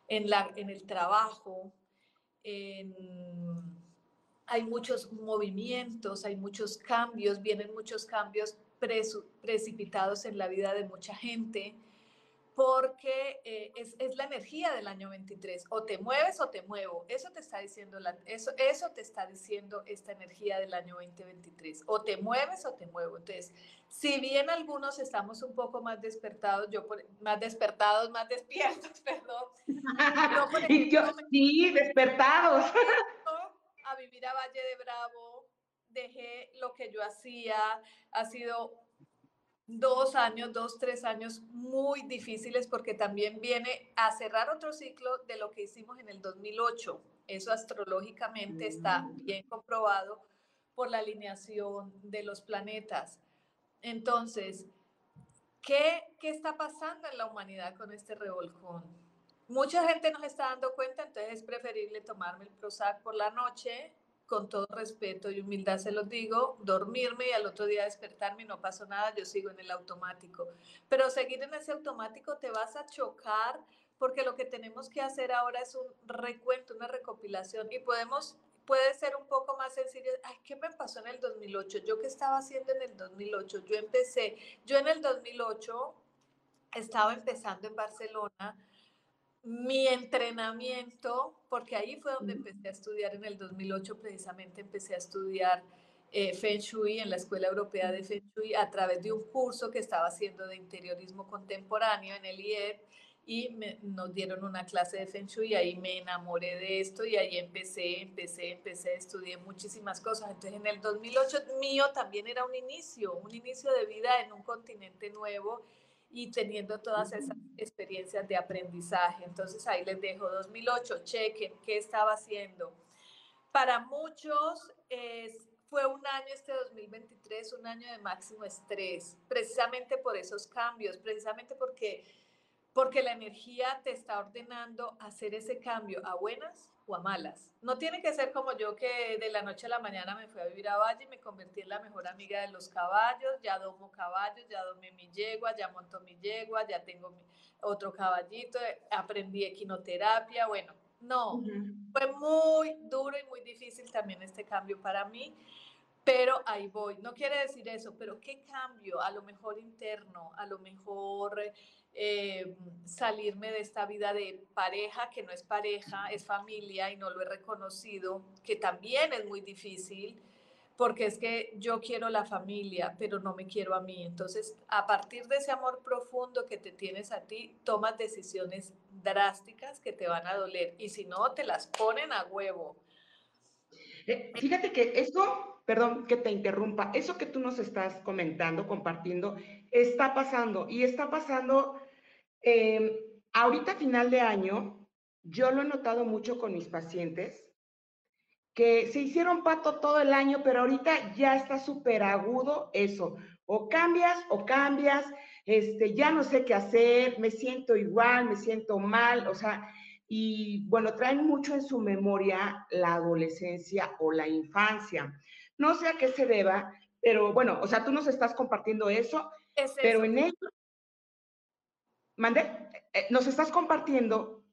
en, la, en el trabajo, hay muchos movimientos, hay muchos cambios, vienen muchos cambios precipitados en la vida de mucha gente porque eh, es, es, la energía del año 23. O te mueves o te muevo. Eso te está diciendo la, eso, eso te está diciendo esta energía del año 2023. O te mueves o te muevo. Entonces, si bien algunos estamos un poco más despertados, yo más despertados, más despiertos, *laughs* perdón. *laughs* sí, despertados. *laughs* A vivir a Valle de Bravo, dejé lo que yo hacía, ha sido dos años, dos, tres años muy difíciles porque también viene a cerrar otro ciclo de lo que hicimos en el 2008. Eso astrológicamente está mm. bien comprobado por la alineación de los planetas. Entonces, ¿qué, ¿qué está pasando en la humanidad con este revolcón? Mucha gente nos está dando cuenta, entonces es preferible tomarme el Prozac por la noche, con todo respeto y humildad se los digo, dormirme y al otro día despertarme y no pasó nada, yo sigo en el automático. Pero seguir en ese automático te vas a chocar porque lo que tenemos que hacer ahora es un recuento, una recopilación y podemos, puede ser un poco más sencillo. Ay, ¿qué me pasó en el 2008? ¿Yo qué estaba haciendo en el 2008? Yo empecé, yo en el 2008 estaba empezando en Barcelona mi entrenamiento, porque ahí fue donde empecé a estudiar en el 2008, precisamente empecé a estudiar eh, Feng Shui en la Escuela Europea de Feng Shui a través de un curso que estaba haciendo de interiorismo contemporáneo en el IED y nos dieron una clase de Feng Shui y ahí me enamoré de esto y ahí empecé, empecé, empecé, estudié muchísimas cosas. Entonces en el 2008 mío también era un inicio, un inicio de vida en un continente nuevo y teniendo todas esas experiencias de aprendizaje. Entonces ahí les dejo 2008, chequen qué estaba haciendo. Para muchos es, fue un año este 2023, un año de máximo estrés, precisamente por esos cambios, precisamente porque, porque la energía te está ordenando hacer ese cambio a buenas o a malas. No tiene que ser como yo que de la noche a la mañana me fui a vivir a Valle y me convertí en la mejor amiga de los caballos, ya domo caballos, ya domé mi yegua, ya monto mi yegua, ya tengo otro caballito, aprendí equinoterapia, bueno, no, fue muy duro y muy difícil también este cambio para mí, pero ahí voy. No quiere decir eso, pero ¿qué cambio? A lo mejor interno, a lo mejor eh, salirme de esta vida de pareja, que no es pareja, es familia y no lo he reconocido, que también es muy difícil, porque es que yo quiero la familia, pero no me quiero a mí. Entonces, a partir de ese amor profundo que te tienes a ti, tomas decisiones drásticas que te van a doler y si no, te las ponen a huevo. Eh, fíjate que eso, perdón que te interrumpa, eso que tú nos estás comentando, compartiendo, está pasando y está pasando Em, ahorita final de año, yo lo he notado mucho con mis pacientes, que se hicieron pato todo el año, pero ahorita ya está súper agudo eso. O cambias o cambias, este, ya no sé qué hacer, me siento igual, me siento mal, o sea, y bueno, traen mucho en su memoria la adolescencia o la infancia. No sé a qué se deba, pero bueno, o sea, tú nos estás compartiendo eso, pero en ello, Mande, eh, nos estás compartiendo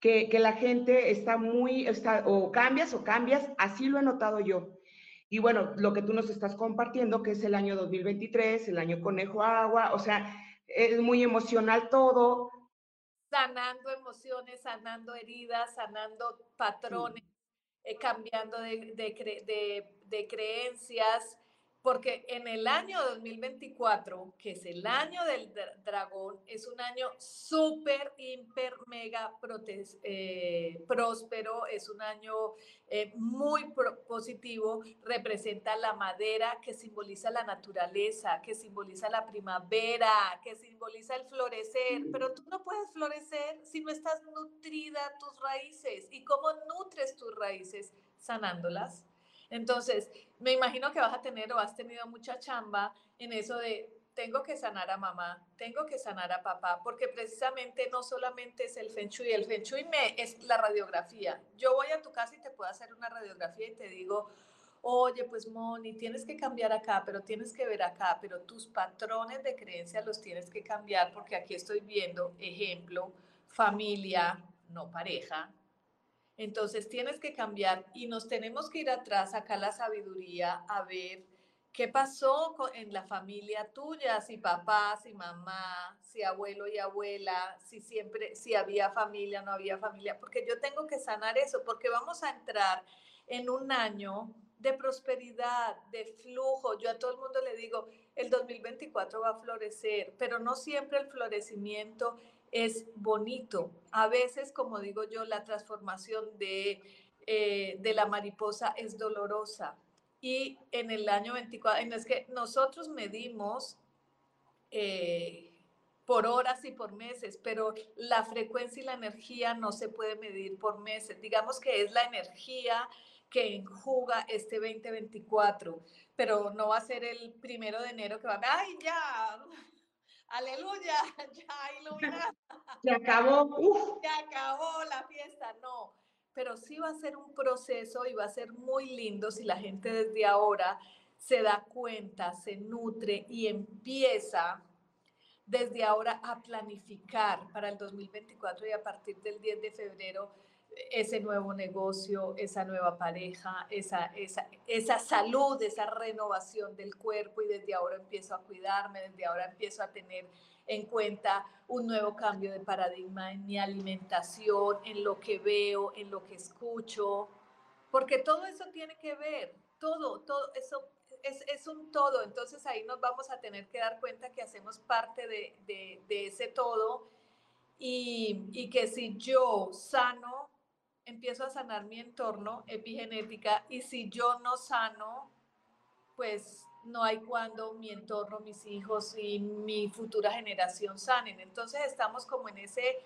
que, la gente está muy, está, o cambias o cambias, así lo he notado yo. Y bueno, lo que tú nos estás compartiendo, que es el año 2023, el año conejo agua, o sea, es muy emocional todo. Sanando emociones, sanando heridas, sanando patrones, eh, cambiando de, de, de creencias, porque en el año 2024, que es el año del dragón, es un año súper, hiper, mega eh, próspero, es un año eh, muy positivo, representa la madera que simboliza la naturaleza, que simboliza la primavera, que simboliza el florecer, pero tú no puedes florecer si no estás nutrida tus raíces. ¿Y cómo nutres tus raíces? Sanándolas entonces, me imagino que vas a tener o has tenido mucha chamba en eso de tengo que sanar a mamá, tengo que sanar a papá, porque precisamente no solamente es el Feng Shui, el Feng Shui me, es la radiografía. Yo voy a tu casa y te puedo hacer una radiografía y te digo, oye, pues Moni, tienes que cambiar acá, pero tienes que ver acá, pero tus patrones de creencia los tienes que cambiar porque aquí estoy viendo, ejemplo, familia, no pareja. Entonces tienes que cambiar y nos tenemos que ir atrás, acá la sabiduría, a ver qué pasó en la familia tuya, si papá, si mamá, si abuelo y abuela, si siempre, si había familia, no había familia, porque yo tengo que sanar eso, porque vamos a entrar en un año de prosperidad, de flujo. Yo a todo el mundo le digo, el 2024 va a florecer, pero no siempre el florecimiento es bonito. A veces, como digo yo, la transformación de, eh, de la mariposa es dolorosa. Y en el año 24, es que nosotros medimos eh, por horas y por meses, pero la frecuencia y la energía no se puede medir por meses. Digamos que es la energía que enjuga este 2024, pero no va a ser el primero de enero que va a, ay, ya, aleluya, *laughs* ya ilumina. Se acabó, uf. Se acabó la fiesta, no. Pero sí va a ser un proceso y va a ser muy lindo si la gente desde ahora se da cuenta, se nutre y empieza desde ahora a planificar para el 2024 y a partir del 10 de febrero ese nuevo negocio, esa nueva pareja, esa, esa, esa salud, esa renovación del cuerpo y desde ahora empiezo a cuidarme, desde ahora empiezo a tener en cuenta un nuevo cambio de paradigma en mi alimentación, en lo que veo, en lo que escucho, porque todo eso tiene que ver, todo, todo eso es, es un todo, entonces ahí nos vamos a tener que dar cuenta que hacemos parte de, de, de ese todo y, y que si yo sano empiezo a sanar mi entorno epigenética y si yo no sano, pues no hay cuando mi entorno, mis hijos y mi futura generación sanen. Entonces estamos como en ese,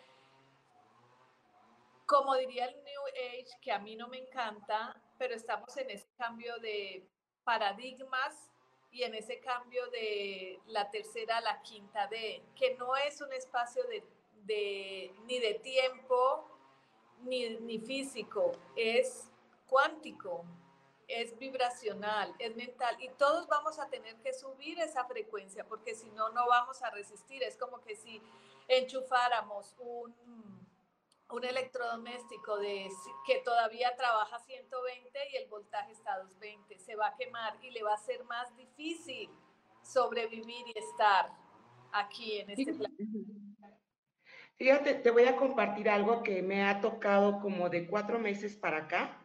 como diría el New Age, que a mí no me encanta, pero estamos en ese cambio de paradigmas y en ese cambio de la tercera a la quinta D, que no es un espacio de, de ni de tiempo, ni, físico, es cuántico, es vibracional, es mental y todos vamos a tener que subir esa frecuencia porque si no, no vamos a resistir. Es como que si enchufáramos un, un electrodoméstico de, que todavía trabaja 120 y el voltaje está a 220, se va a quemar y le va a ser más difícil sobrevivir y estar aquí en este planeta. Fíjate, te voy a compartir algo que me ha tocado como de cuatro meses para acá.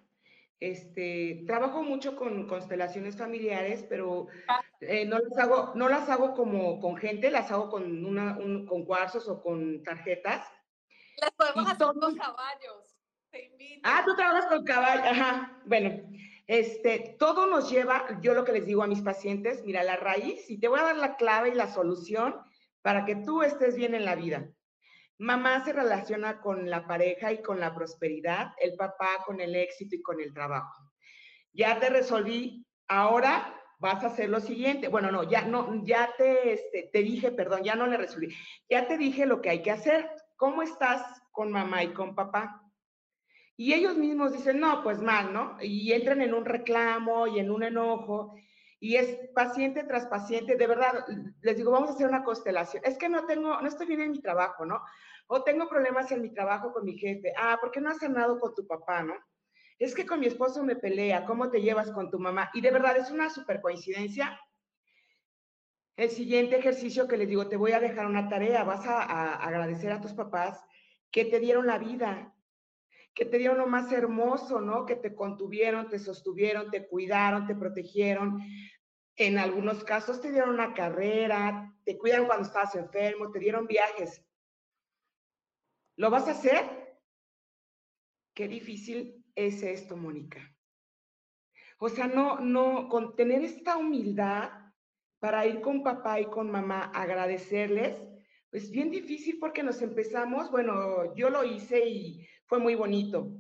Este, trabajo mucho con constelaciones familiares, pero ah. eh, no, las hago, no las hago como con gente, las hago con, una, con cuarzos o con tarjetas. Las podemos hacer con caballos. Te invito. Ah, tú trabajas con caballos. Ajá. Bueno, este, todo nos lleva, yo lo que les digo a mis pacientes, mira, la raíz, y te voy a dar la clave y la solución para que tú estés bien en la vida. Mamá se relaciona con la pareja y con la prosperidad, el papá con el éxito y con el trabajo. Ya te resolví, ahora vas a hacer lo siguiente. Bueno, no, ya no, ya te, este, te dije, perdón, ya no le resolví. Ya te dije lo que hay que hacer. ¿Cómo estás con mamá y con papá? Y ellos mismos dicen, no, pues mal, ¿no? Y entran en un reclamo y en un enojo. Y es paciente tras paciente, de verdad, les digo, vamos a hacer una constelación. Es que no tengo, no estoy bien en mi trabajo, ¿no? O tengo problemas en mi trabajo con mi jefe. Ah, ¿por qué no has cenado con tu papá, no? Es que con mi esposo me pelea, ¿cómo te llevas con tu mamá? Y de verdad es una super coincidencia. El siguiente ejercicio que les digo, te voy a dejar una tarea, vas a, a agradecer a tus papás que te dieron la vida, que te dieron lo más hermoso, ¿no? Que te contuvieron, te sostuvieron, te cuidaron, te protegieron. En algunos casos te dieron una carrera, te cuidaron cuando estabas enfermo, te dieron viajes. ¿Lo vas a hacer? Qué difícil es esto, Mónica. O sea, no, no, con tener esta humildad para ir con papá y con mamá a agradecerles, pues bien difícil porque nos empezamos, bueno, yo lo hice y fue muy bonito,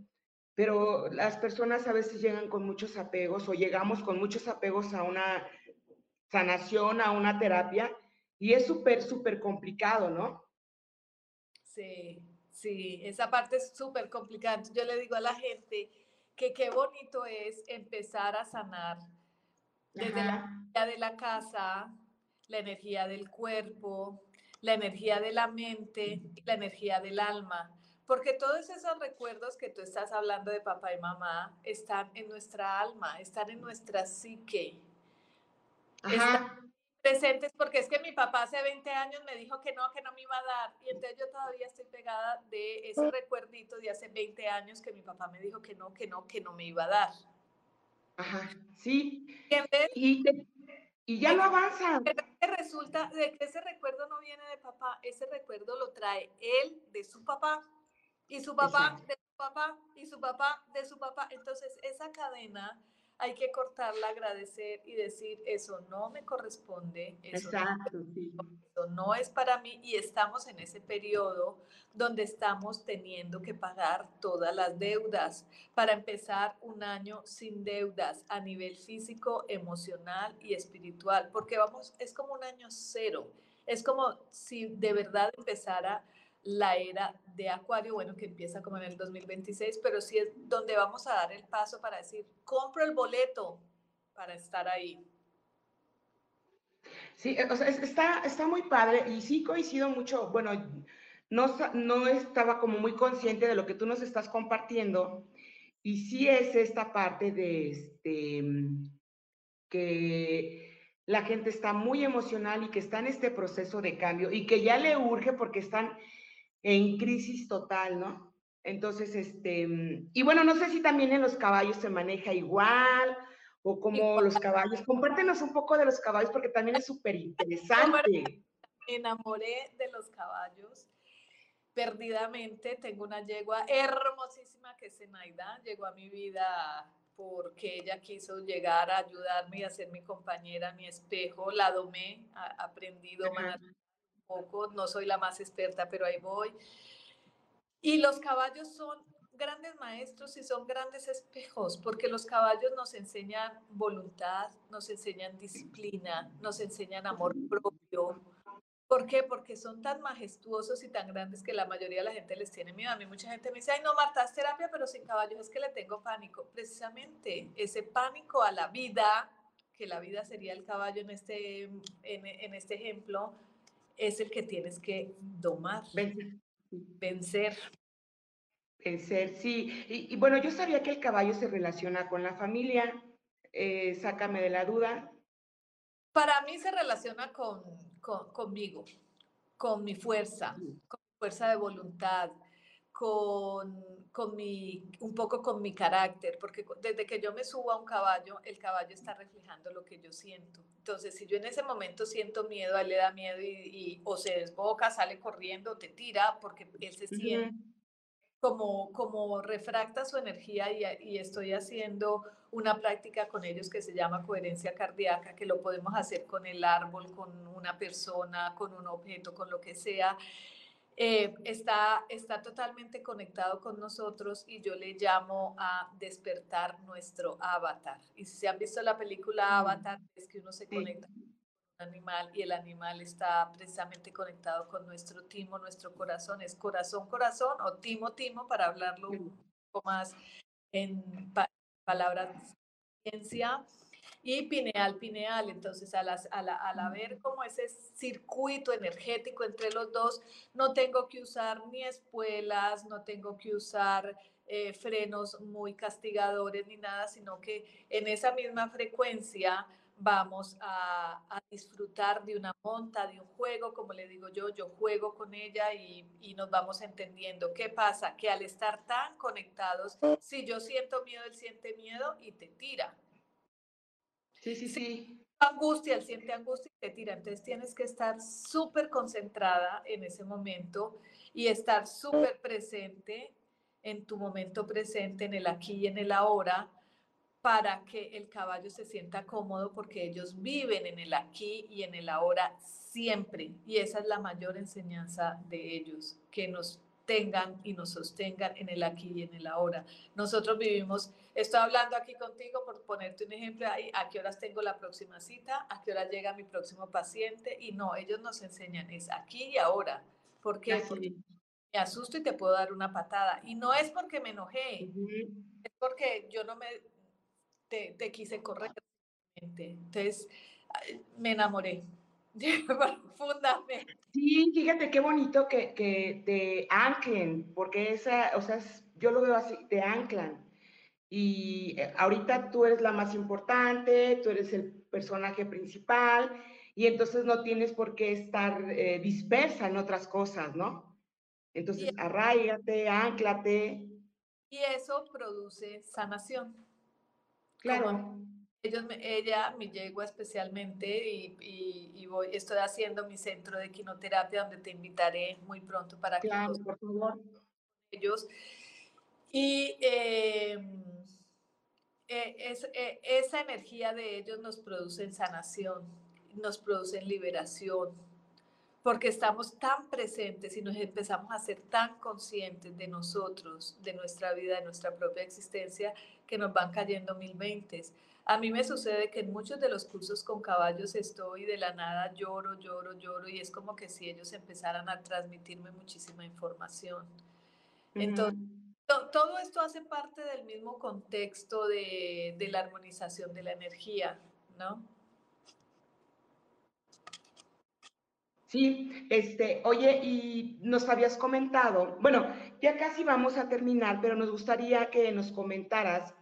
pero las personas a veces llegan con muchos apegos o llegamos con muchos apegos a una sanación, a una terapia, y es súper, súper complicado, ¿no? Sí, Sí, esa parte es súper complicada. Yo le digo a la gente que qué bonito es empezar a sanar desde la energía de la casa, la energía del cuerpo, la energía de la mente y la energía del alma. Porque todos esos recuerdos que tú estás hablando de papá y mamá están en nuestra alma, están en nuestra psique. Están presentes porque es que mi papá hace 20 años me dijo que no, que no me iba a dar. Y entonces yo todavía estoy pegada de ese recuerdito de hace 20 años que mi papá me dijo que no, que no, que no me iba a dar. Ajá, sí. Y, y ya no avanza. Resulta de que ese recuerdo no viene de papá, ese recuerdo lo trae él de su papá y su papá de su papá y su papá de su papá. Entonces, esa cadena hay que cortarla, agradecer y decir, eso no me corresponde, eso, no, es para mí y estamos en ese periodo donde estamos teniendo que pagar todas las deudas. Para empezar un año sin deudas a nivel físico, emocional y espiritual, porque vamos, es como un año cero, es como si de verdad empezara la era de Acuario, bueno, que empieza como en el 2026, pero sí es donde vamos a dar el paso para decir, compro el boleto para estar ahí. Sí, o sea, está, está muy padre y sí coincido mucho, bueno, no, no estaba como muy consciente de lo que tú nos estás compartiendo y sí es esta parte de este, que la gente está muy emocional y que está en este proceso de cambio y que ya le urge porque están en crisis total, ¿no? Entonces, este, y bueno, no sé si también en los caballos se maneja igual o como los caballos. Compártenos un poco de los caballos porque también es súper interesante. Me enamoré de los caballos perdidamente. Tengo una yegua hermosísima que es Zenaida. Llegó a mi vida porque ella quiso llegar a ayudarme y a ser mi compañera, mi espejo. La domé, aprendido a poco, no soy la más experta, pero ahí voy. Y los caballos son grandes maestros y son grandes espejos, porque los caballos nos enseñan voluntad, nos enseñan disciplina, nos enseñan amor propio. ¿Por qué? Porque son tan majestuosos y tan grandes que la mayoría de la gente les tiene miedo. A mí mucha gente me dice, ay, no, Marta, es terapia, pero sin caballos es que le tengo pánico. Precisamente ese pánico a la vida, que la vida sería el caballo en este, en, en este ejemplo, es el que tienes que domar, vencer. Vencer, sí. Y, bueno, yo sabía que el caballo se relaciona con la familia. Eh, sácame de la duda. Para mí se relaciona con, conmigo, con mi fuerza, con mi fuerza de voluntad, con, con, mi, un poco con mi carácter, porque desde que yo me subo a un caballo, el caballo está reflejando lo que yo siento. Entonces, si yo en ese momento siento miedo, a él le da miedo y, o se desboca, sale corriendo, te tira, porque él se siente como, como refracta su energía y, y estoy haciendo una práctica con ellos que se llama coherencia cardíaca, que lo podemos hacer con el árbol, con una persona, con un objeto, con lo que sea. Eh, está, está totalmente conectado con nosotros y yo le llamo a despertar nuestro avatar. Y si se han visto la película mm. Avatar, es que uno se conecta con un animal y el animal está precisamente conectado con nuestro timo, nuestro corazón. Es corazón, corazón o timo, timo, para hablarlo un poco más en palabras de ciencia y pineal, pineal. Entonces, al, al, al haber como ese circuito energético entre los dos, no tengo que usar ni espuelas, no tengo que usar eh, frenos muy castigadores ni nada, sino que en esa misma frecuencia vamos a, a, disfrutar de una monta, de un juego, como le digo yo, yo juego con ella y, y, nos vamos entendiendo. ¿Qué pasa? Que al estar tan conectados, si yo siento miedo, él siente miedo y te tira. Sí, sí, sí. Angustia, él siente angustia y te tira. Entonces tienes que estar súper concentrada en ese momento y estar súper presente en tu momento presente, en el aquí y en el ahora, para que el caballo se sienta cómodo porque ellos viven en el aquí y en el ahora siempre. Y esa es la mayor enseñanza de ellos, que nos tengan y nos sostengan en el aquí y en el ahora. Nosotros vivimos, estoy hablando aquí contigo por ponerte un ejemplo ahí, a qué horas tengo la próxima cita, a qué hora llega mi próximo paciente y no, ellos nos enseñan es aquí y ahora. ¿Por qué? Porque me asusto y te puedo dar una patada. Y no es porque me enojé, es porque yo no me, te, te quise correr. Entonces, me enamoré *laughs* profundamente. Sí, fíjate qué bonito que, que te anclen, porque esa, o sea, yo lo veo así, te anclan. Y eh, ahorita tú eres la más importante, tú eres el personaje principal, y entonces no tienes por qué estar eh, dispersa en otras cosas, ¿no? Entonces, arraigate, anclate. Y eso produce sanación. Claro. Ellos, ella, mi yegua especialmente, y, voy, estoy haciendo mi centro de quinoterapia donde te invitaré muy pronto para que por favor. ellos. Y em, e, es, e, esa energía de ellos nos produce sanación, nos produce liberación, porque estamos tan presentes y nos empezamos a ser tan conscientes de nosotros, de nuestra vida, de nuestra propia existencia, que nos van cayendo mil veintes. A mí me sucede que en muchos de los cursos con caballos estoy de la nada, lloro, lloro, lloro, y es como que si ellos empezaran a transmitirme muchísima información. Entonces, todo esto hace parte del mismo contexto de, de la armonización de la energía, ¿no? Sí, este, oye, y nos habías comentado, bueno, ya casi vamos a terminar, pero nos gustaría que nos comentaras,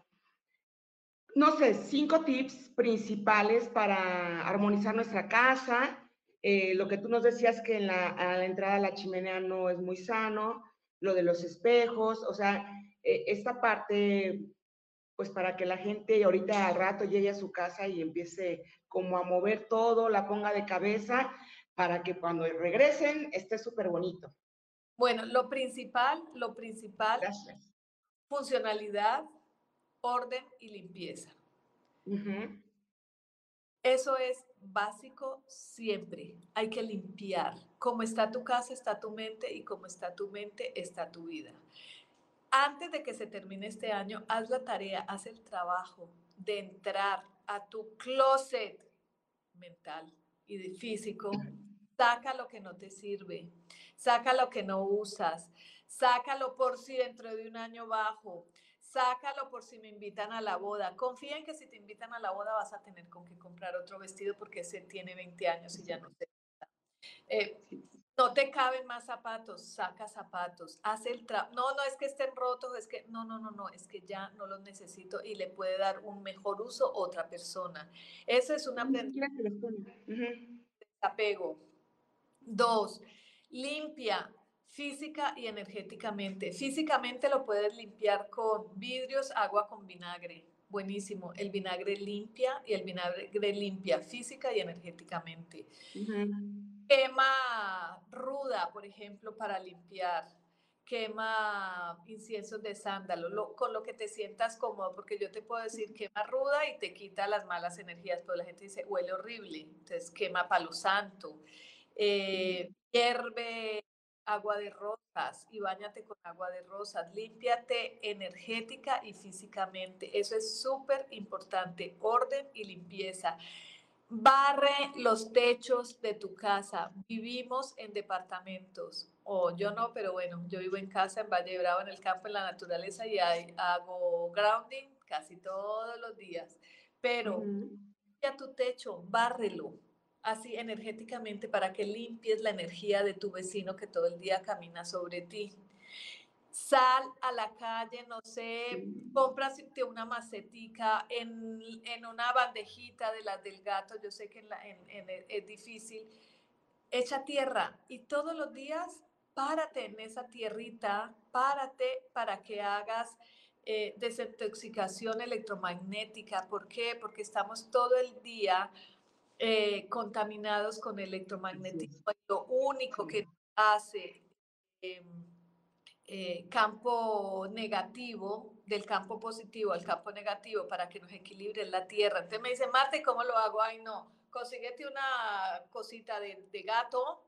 no sé, cinco tips principales para armonizar nuestra casa. Eh, lo que tú nos decías que en la, a la entrada a la chimenea no es muy sano, lo de los espejos, o sea, eh, esta parte, pues para que la gente ahorita al rato llegue a su casa y empiece como a mover todo, la ponga de cabeza, para que cuando regresen esté súper bonito. Bueno, lo principal, lo principal, funcionalidad, orden y limpieza. Eso es básico siempre. Hay que limpiar. Como está tu casa, está tu mente y como está tu mente, está tu vida. Antes de que se termine este año, haz la tarea, haz el trabajo de entrar a tu closet mental y físico Saca lo que no te sirve, saca lo que no usas, sácalo por si dentro de un año bajo, sácalo por si me invitan a la boda. Confía en que si te invitan a la boda vas a tener con que comprar otro vestido porque ese tiene 20 años y ya no te eh, no te caben más zapatos, saca zapatos, haz el trabajo. No, no es que estén rotos, es que no, no, no, no, es que ya no los necesito y le puede dar un mejor uso otra persona. Esa es una apego. Dos, limpia física y energéticamente. Físicamente lo puedes limpiar con vidrios, agua con vinagre. Buenísimo. El vinagre limpia y el vinagre limpia física y energéticamente. Quema ruda, por ejemplo, para limpiar. Quema inciensos de sándalo, con lo que te sientas cómodo, porque yo te puedo decir quema ruda y te quita las malas energías, pero la gente dice huele horrible, entonces quema palo santo eh, hierve agua de rosas y bañate con agua de rosas, límpiate energética y físicamente, eso es súper importante, orden y limpieza. Barre los techos de tu casa. Vivimos en departamentos. O yo no, pero bueno, yo vivo en casa en Valle Bravo, en el campo, en la naturaleza y hago grounding casi todos los días. Pero limpia tu techo, bárrelo, así energéticamente para que limpies la energía de tu vecino que todo el día camina sobre ti. Sal a la calle, no sé, cómprate una macetica en, una bandejita de las del gato, yo sé que es difícil, echa tierra y todos los días párate en esa tierrita, párate para que hagas eh, desintoxicación electromagnética. ¿Por qué? Porque estamos todo el día eh, contaminados con electromagnetismo. Lo único que hace em, eh, campo negativo, del campo positivo al campo negativo para que nos equilibre la Tierra. Entonces me dice, Marte, ¿cómo lo hago? Ay, no, consíguete una cosita de, gato,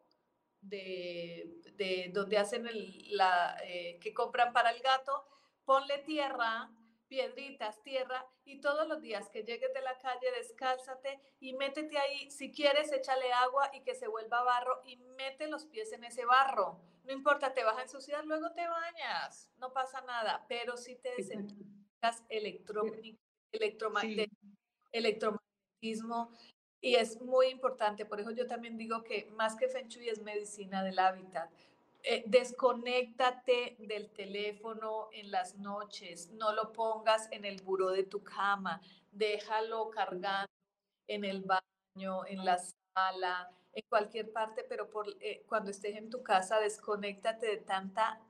de, de, donde hacen el, la, eh, que compran para el gato, ponle tierra, piedritas, tierra, y todos los días que llegues de la calle, descálzate y métete ahí. Si quieres, échale agua y que se vuelva barro y mete los pies en ese barro. no importa, te vas a ensuciar, luego te bañas, no pasa nada, pero si te desempeñas electromagnetismo, y es muy importante, por eso yo también digo que más que Feng Shui es medicina del hábitat. Eh, desconéctate del teléfono en las noches, no lo pongas en el buró de tu cama, déjalo cargando en el baño, en la sala, en cualquier parte, pero eh, cuando estés en tu casa, desconéctate de tanta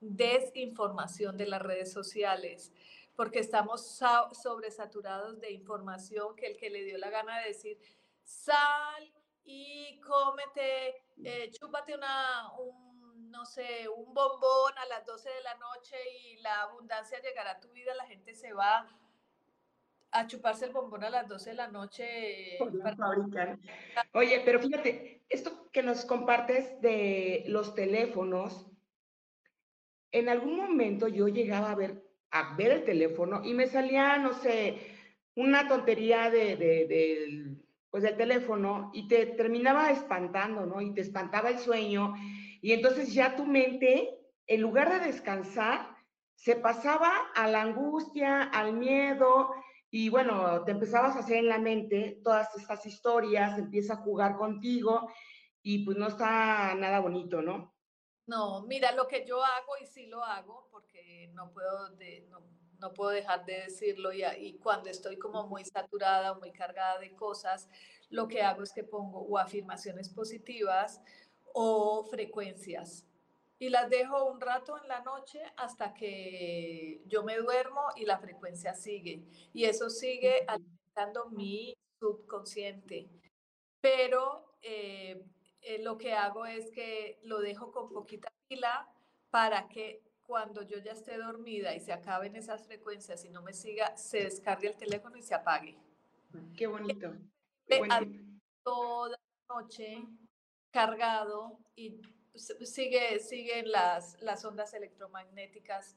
desinformación de las redes sociales porque estamos sobresaturados de información que el que le dio la gana de decir, sal y cómete, eh, chúpate una, un, no sé, un bombón a las 12 de la noche y la abundancia llegará a tu vida, la gente se va a chuparse el bombón a las 12 de la noche. Oye, pero fíjate, esto que nos compartes de los teléfonos, en algún momento yo llegaba a ver a ver el teléfono y me salía, no sé, una tontería de, de, pues del teléfono y te terminaba espantando, ¿no? Y te espantaba el sueño y entonces ya tu mente, en lugar de descansar, se pasaba a la angustia, al miedo y bueno, te empezabas a hacer en la mente todas estas historias, empieza a jugar contigo y pues no está nada bonito, ¿no? No, mira, lo que yo hago y sí lo hago, porque no puedo, no, puedo dejar de decirlo y, y, cuando estoy como muy saturada o muy cargada de cosas, lo que hago es que pongo o afirmaciones positivas o frecuencias y las dejo un rato en la noche hasta que yo me duermo y la frecuencia sigue. Y eso sigue alimentando mi subconsciente. Pero eh, eh, lo que hago es que lo dejo con poquita pila para que cuando yo ya esté dormida y se acaben esas frecuencias y no me siga, se descargue el teléfono y se apague. Qué bonito. Toda la noche cargado y sigue, siguen las, las ondas electromagnéticas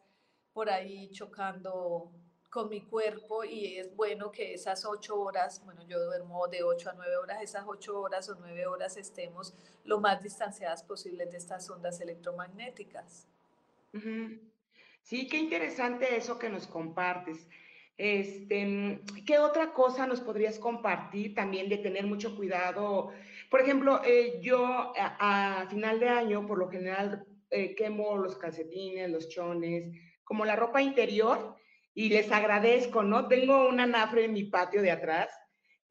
por ahí chocando con mi cuerpo y es bueno que esas ocho horas, bueno, yo duermo de ocho a nueve horas, esas ocho horas o nueve horas estemos lo más distanciadas posibles de estas ondas electromagnéticas. Sí, qué interesante eso que nos compartes. Este, ¿Qué otra cosa nos podrías compartir también de tener mucho cuidado? Por ejemplo, eh, yo a, final de año, por lo general, eh, quemo los calcetines, los chones, como la ropa interior, y les agradezco, ¿no? Tengo una nafre en mi patio de atrás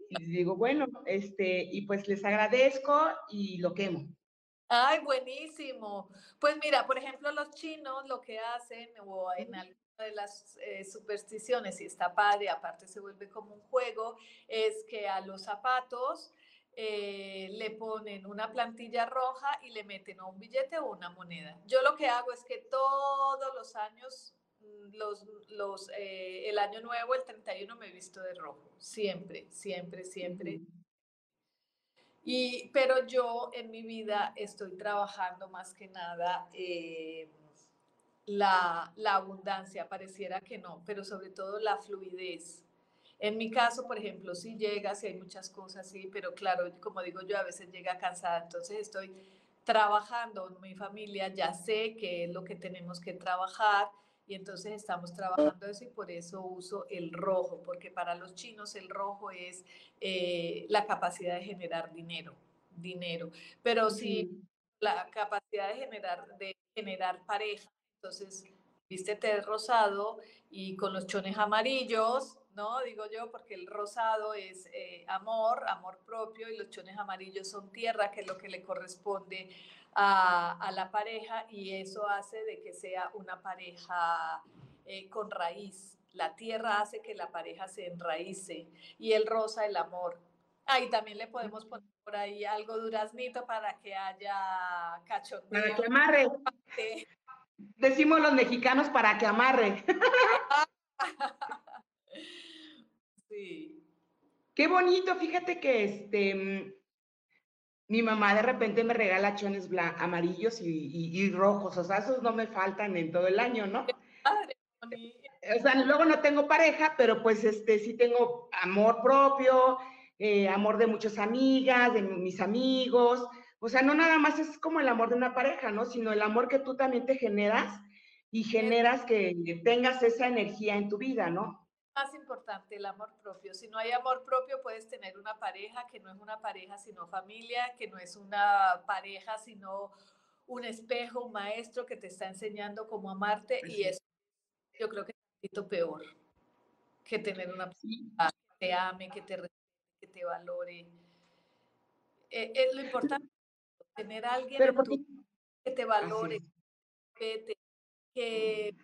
y digo, bueno, este, y pues les agradezco y lo quemo. Ay, buenísimo. Pues mira, por ejemplo, los chinos lo que hacen, o en alguna de las eh, supersticiones, y está padre, aparte se vuelve como un juego, es que a los zapatos eh, le ponen una plantilla roja y le meten un billete o una moneda. Yo lo que hago es que todos los años Mm, los, los, eh, el año nuevo, el 31, me he visto de rojo. Siempre, siempre, siempre. Y, pero yo en mi vida estoy trabajando más que nada eh, la, la, abundancia, pareciera que no, pero sobre todo la fluidez. En mi caso, por ejemplo, si llega, si hay muchas cosas, sí, pero claro, como digo yo, a veces llega cansada, entonces estoy trabajando en mi familia, ya sé qué es lo que tenemos que trabajar, y entonces estamos trabajando eso y por eso uso el rojo, porque para los chinos el rojo es eh, la capacidad de generar dinero, dinero. Pero si la capacidad de generar, de generar pareja, entonces vístete de rosado y con los chones amarillos, ¿no? Digo yo, porque el rosado es eh, amor, amor propio, y los chones amarillos son tierra, que es lo que le corresponde a, la pareja y eso hace de que sea una pareja eh, con raíz. La tierra hace que la pareja se enraíce y el rosa el amor. Ahí también le podemos poner por ahí algo duraznito para que haya cachondeo. Para que amarre. *laughs* Decimos los mexicanos para que amarre. *laughs* sí. Qué bonito, fíjate que este mi mamá de repente me regala chones amarillos y, rojos, o sea, esos no me faltan en todo el año, ¿no? O sea, luego no tengo pareja, pero pues este sí tengo amor propio, eh, amor de muchas amigas, de mis amigos, O sea, no nada más es como el amor de una pareja, ¿no? Sino el amor que tú también te generas y generas que tengas esa energía en tu vida, ¿no? Más importante, el amor propio. Si no hay amor propio, puedes tener una pareja que no es una pareja, sino familia, que no es una pareja, sino un espejo, un maestro que te está enseñando cómo amarte y eso yo creo que es un poquito peor que tener una persona que te ame, que te respete, que te valore. Eh, es lo importante, tener a alguien que te valore, que, que,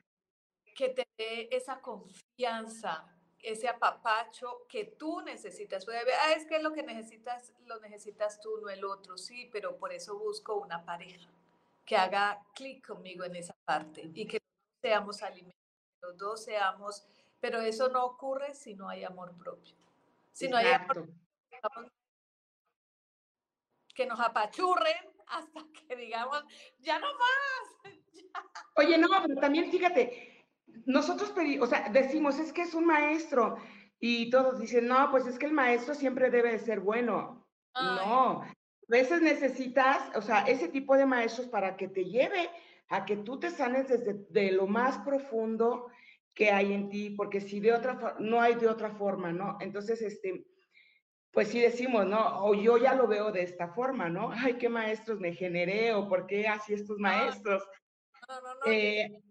que te dé esa confianza, ese apapacho que tú necesitas. Ah, es que lo que necesitas lo necesitas tú, no el otro, sí, pero por eso busco una pareja que haga clic conmigo en esa parte y que seamos alimentos, los dos seamos, pero eso no ocurre si no hay amor propio. Si no hay amor que nos apachurren hasta que digamos, ya no más. *laughs* Oye, no, pero también fíjate, nosotros o sea, decimos, es que es un maestro, y todos dicen, no, pues es que el maestro siempre debe de ser bueno. No, a veces necesitas, o sea, ese tipo de maestros para que te lleve a que tú te sanes desde de lo más profundo que hay en ti, porque si de otra no hay de otra forma, ¿no? Entonces, este, pues sí decimos, ¿no? O yo ya lo veo de esta forma, ¿no? Ay, qué maestros me generé, o por qué así estos maestros. No, no, no. Eh,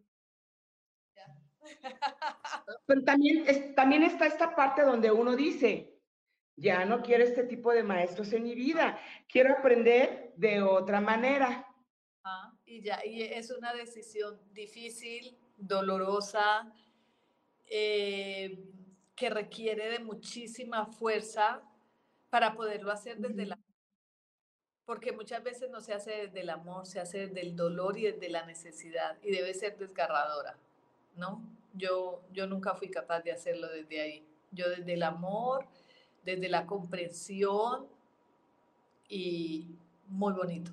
*laughs* pero también, también está esta parte donde uno dice, ya no quiero este tipo de maestros en mi vida, quiero aprender de otra manera. Ah, y ya, y es una decisión difícil, dolorosa, eh, que requiere de muchísima fuerza para poderlo hacer desde la... Porque muchas veces no se hace desde el amor, se hace desde el dolor y desde la necesidad, y debe ser desgarradora, ¿no? Yo, yo nunca fui capaz de hacerlo desde ahí. Yo desde el amor desde la comprensión y muy bonito.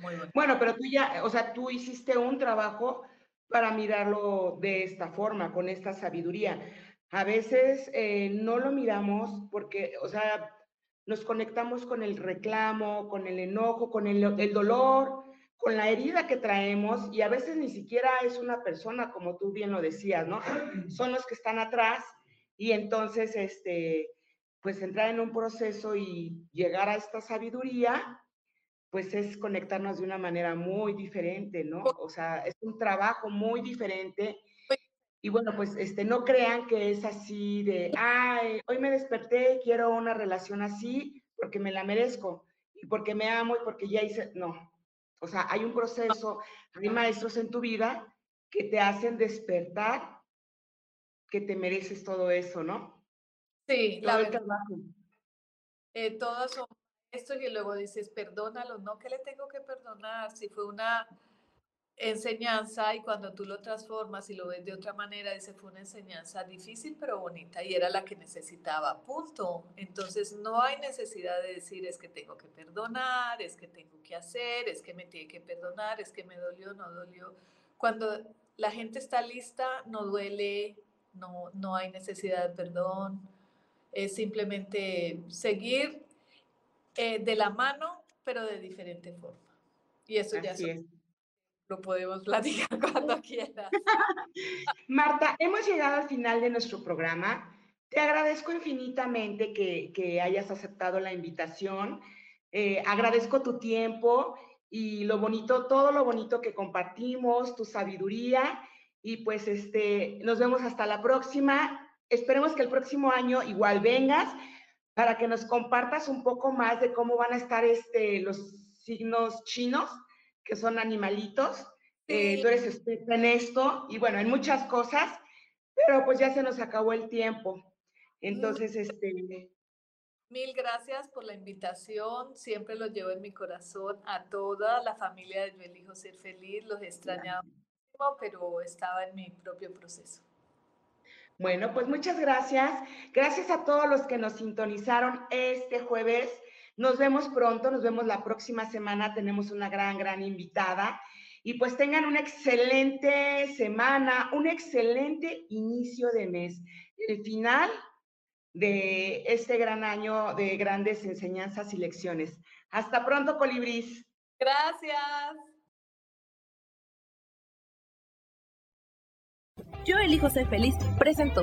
Muy. Bueno, pero tú ya, o sea, tú hiciste un trabajo para mirarlo de esta forma, con esta sabiduría. A veces eh, no lo miramos porque, o sea, nos conectamos con el reclamo, con el enojo, con el, el, dolor, con la herida que traemos y a veces ni siquiera es una persona, como tú bien lo decías, ¿no? Son los que están atrás y entonces, este, pues entrar en un proceso y llegar a esta sabiduría, pues es conectarnos de una manera muy diferente, ¿no? O sea, es un trabajo muy diferente. Y bueno, pues este, no crean que es así de, ay, hoy me desperté, quiero una relación así porque me la merezco y porque me amo y porque ya hice, no. O sea, hay un proceso, hay maestros en tu vida que te hacen despertar que te mereces todo eso, ¿no? Sí, la verdad. Eh, todos son estos y luego dices, perdónalo, no que le tengo que perdonar, si fue una enseñanza y cuando tú lo transformas y lo ves de otra manera, dice, fue una enseñanza difícil pero bonita y era la que necesitaba, punto. Entonces no hay necesidad de decir es que tengo que perdonar, es que tengo que hacer, es que me tiene que perdonar, es que me dolió, no dolió. Cuando la gente está lista, no duele, no, no hay necesidad de perdón es simplemente seguir eh, de la mano, pero de diferente forma. Y eso ya lo podemos platicar *laughs* cuando quieras. *laughs* Marta, hemos llegado al final de nuestro programa. Te agradezco infinitamente que, hayas aceptado la invitación. Eh, agradezco tu tiempo y lo bonito, todo lo bonito que compartimos, tu sabiduría. Y pues este, nos vemos hasta la próxima esperemos que el próximo año igual vengas para que nos compartas un poco más de cómo van a estar este, los signos chinos, que son animalitos. Eh, tú eres experta en esto y bueno, en muchas cosas, pero pues ya se nos acabó el tiempo. Entonces, este... Mil gracias por la invitación. Siempre lo llevo en mi corazón a toda la familia de Yo Elijo Ser Feliz. Los extrañaba, pero estaba en mi propio proceso. Bueno, pues muchas gracias. Gracias a todos los que nos sintonizaron este jueves. Nos vemos pronto, nos vemos la próxima semana. Tenemos una gran, gran invitada. Y pues tengan una excelente semana, un excelente inicio de mes. El final de este gran año de grandes enseñanzas y lecciones. Hasta pronto, colibris. Gracias. Yo elijo ser feliz presentó.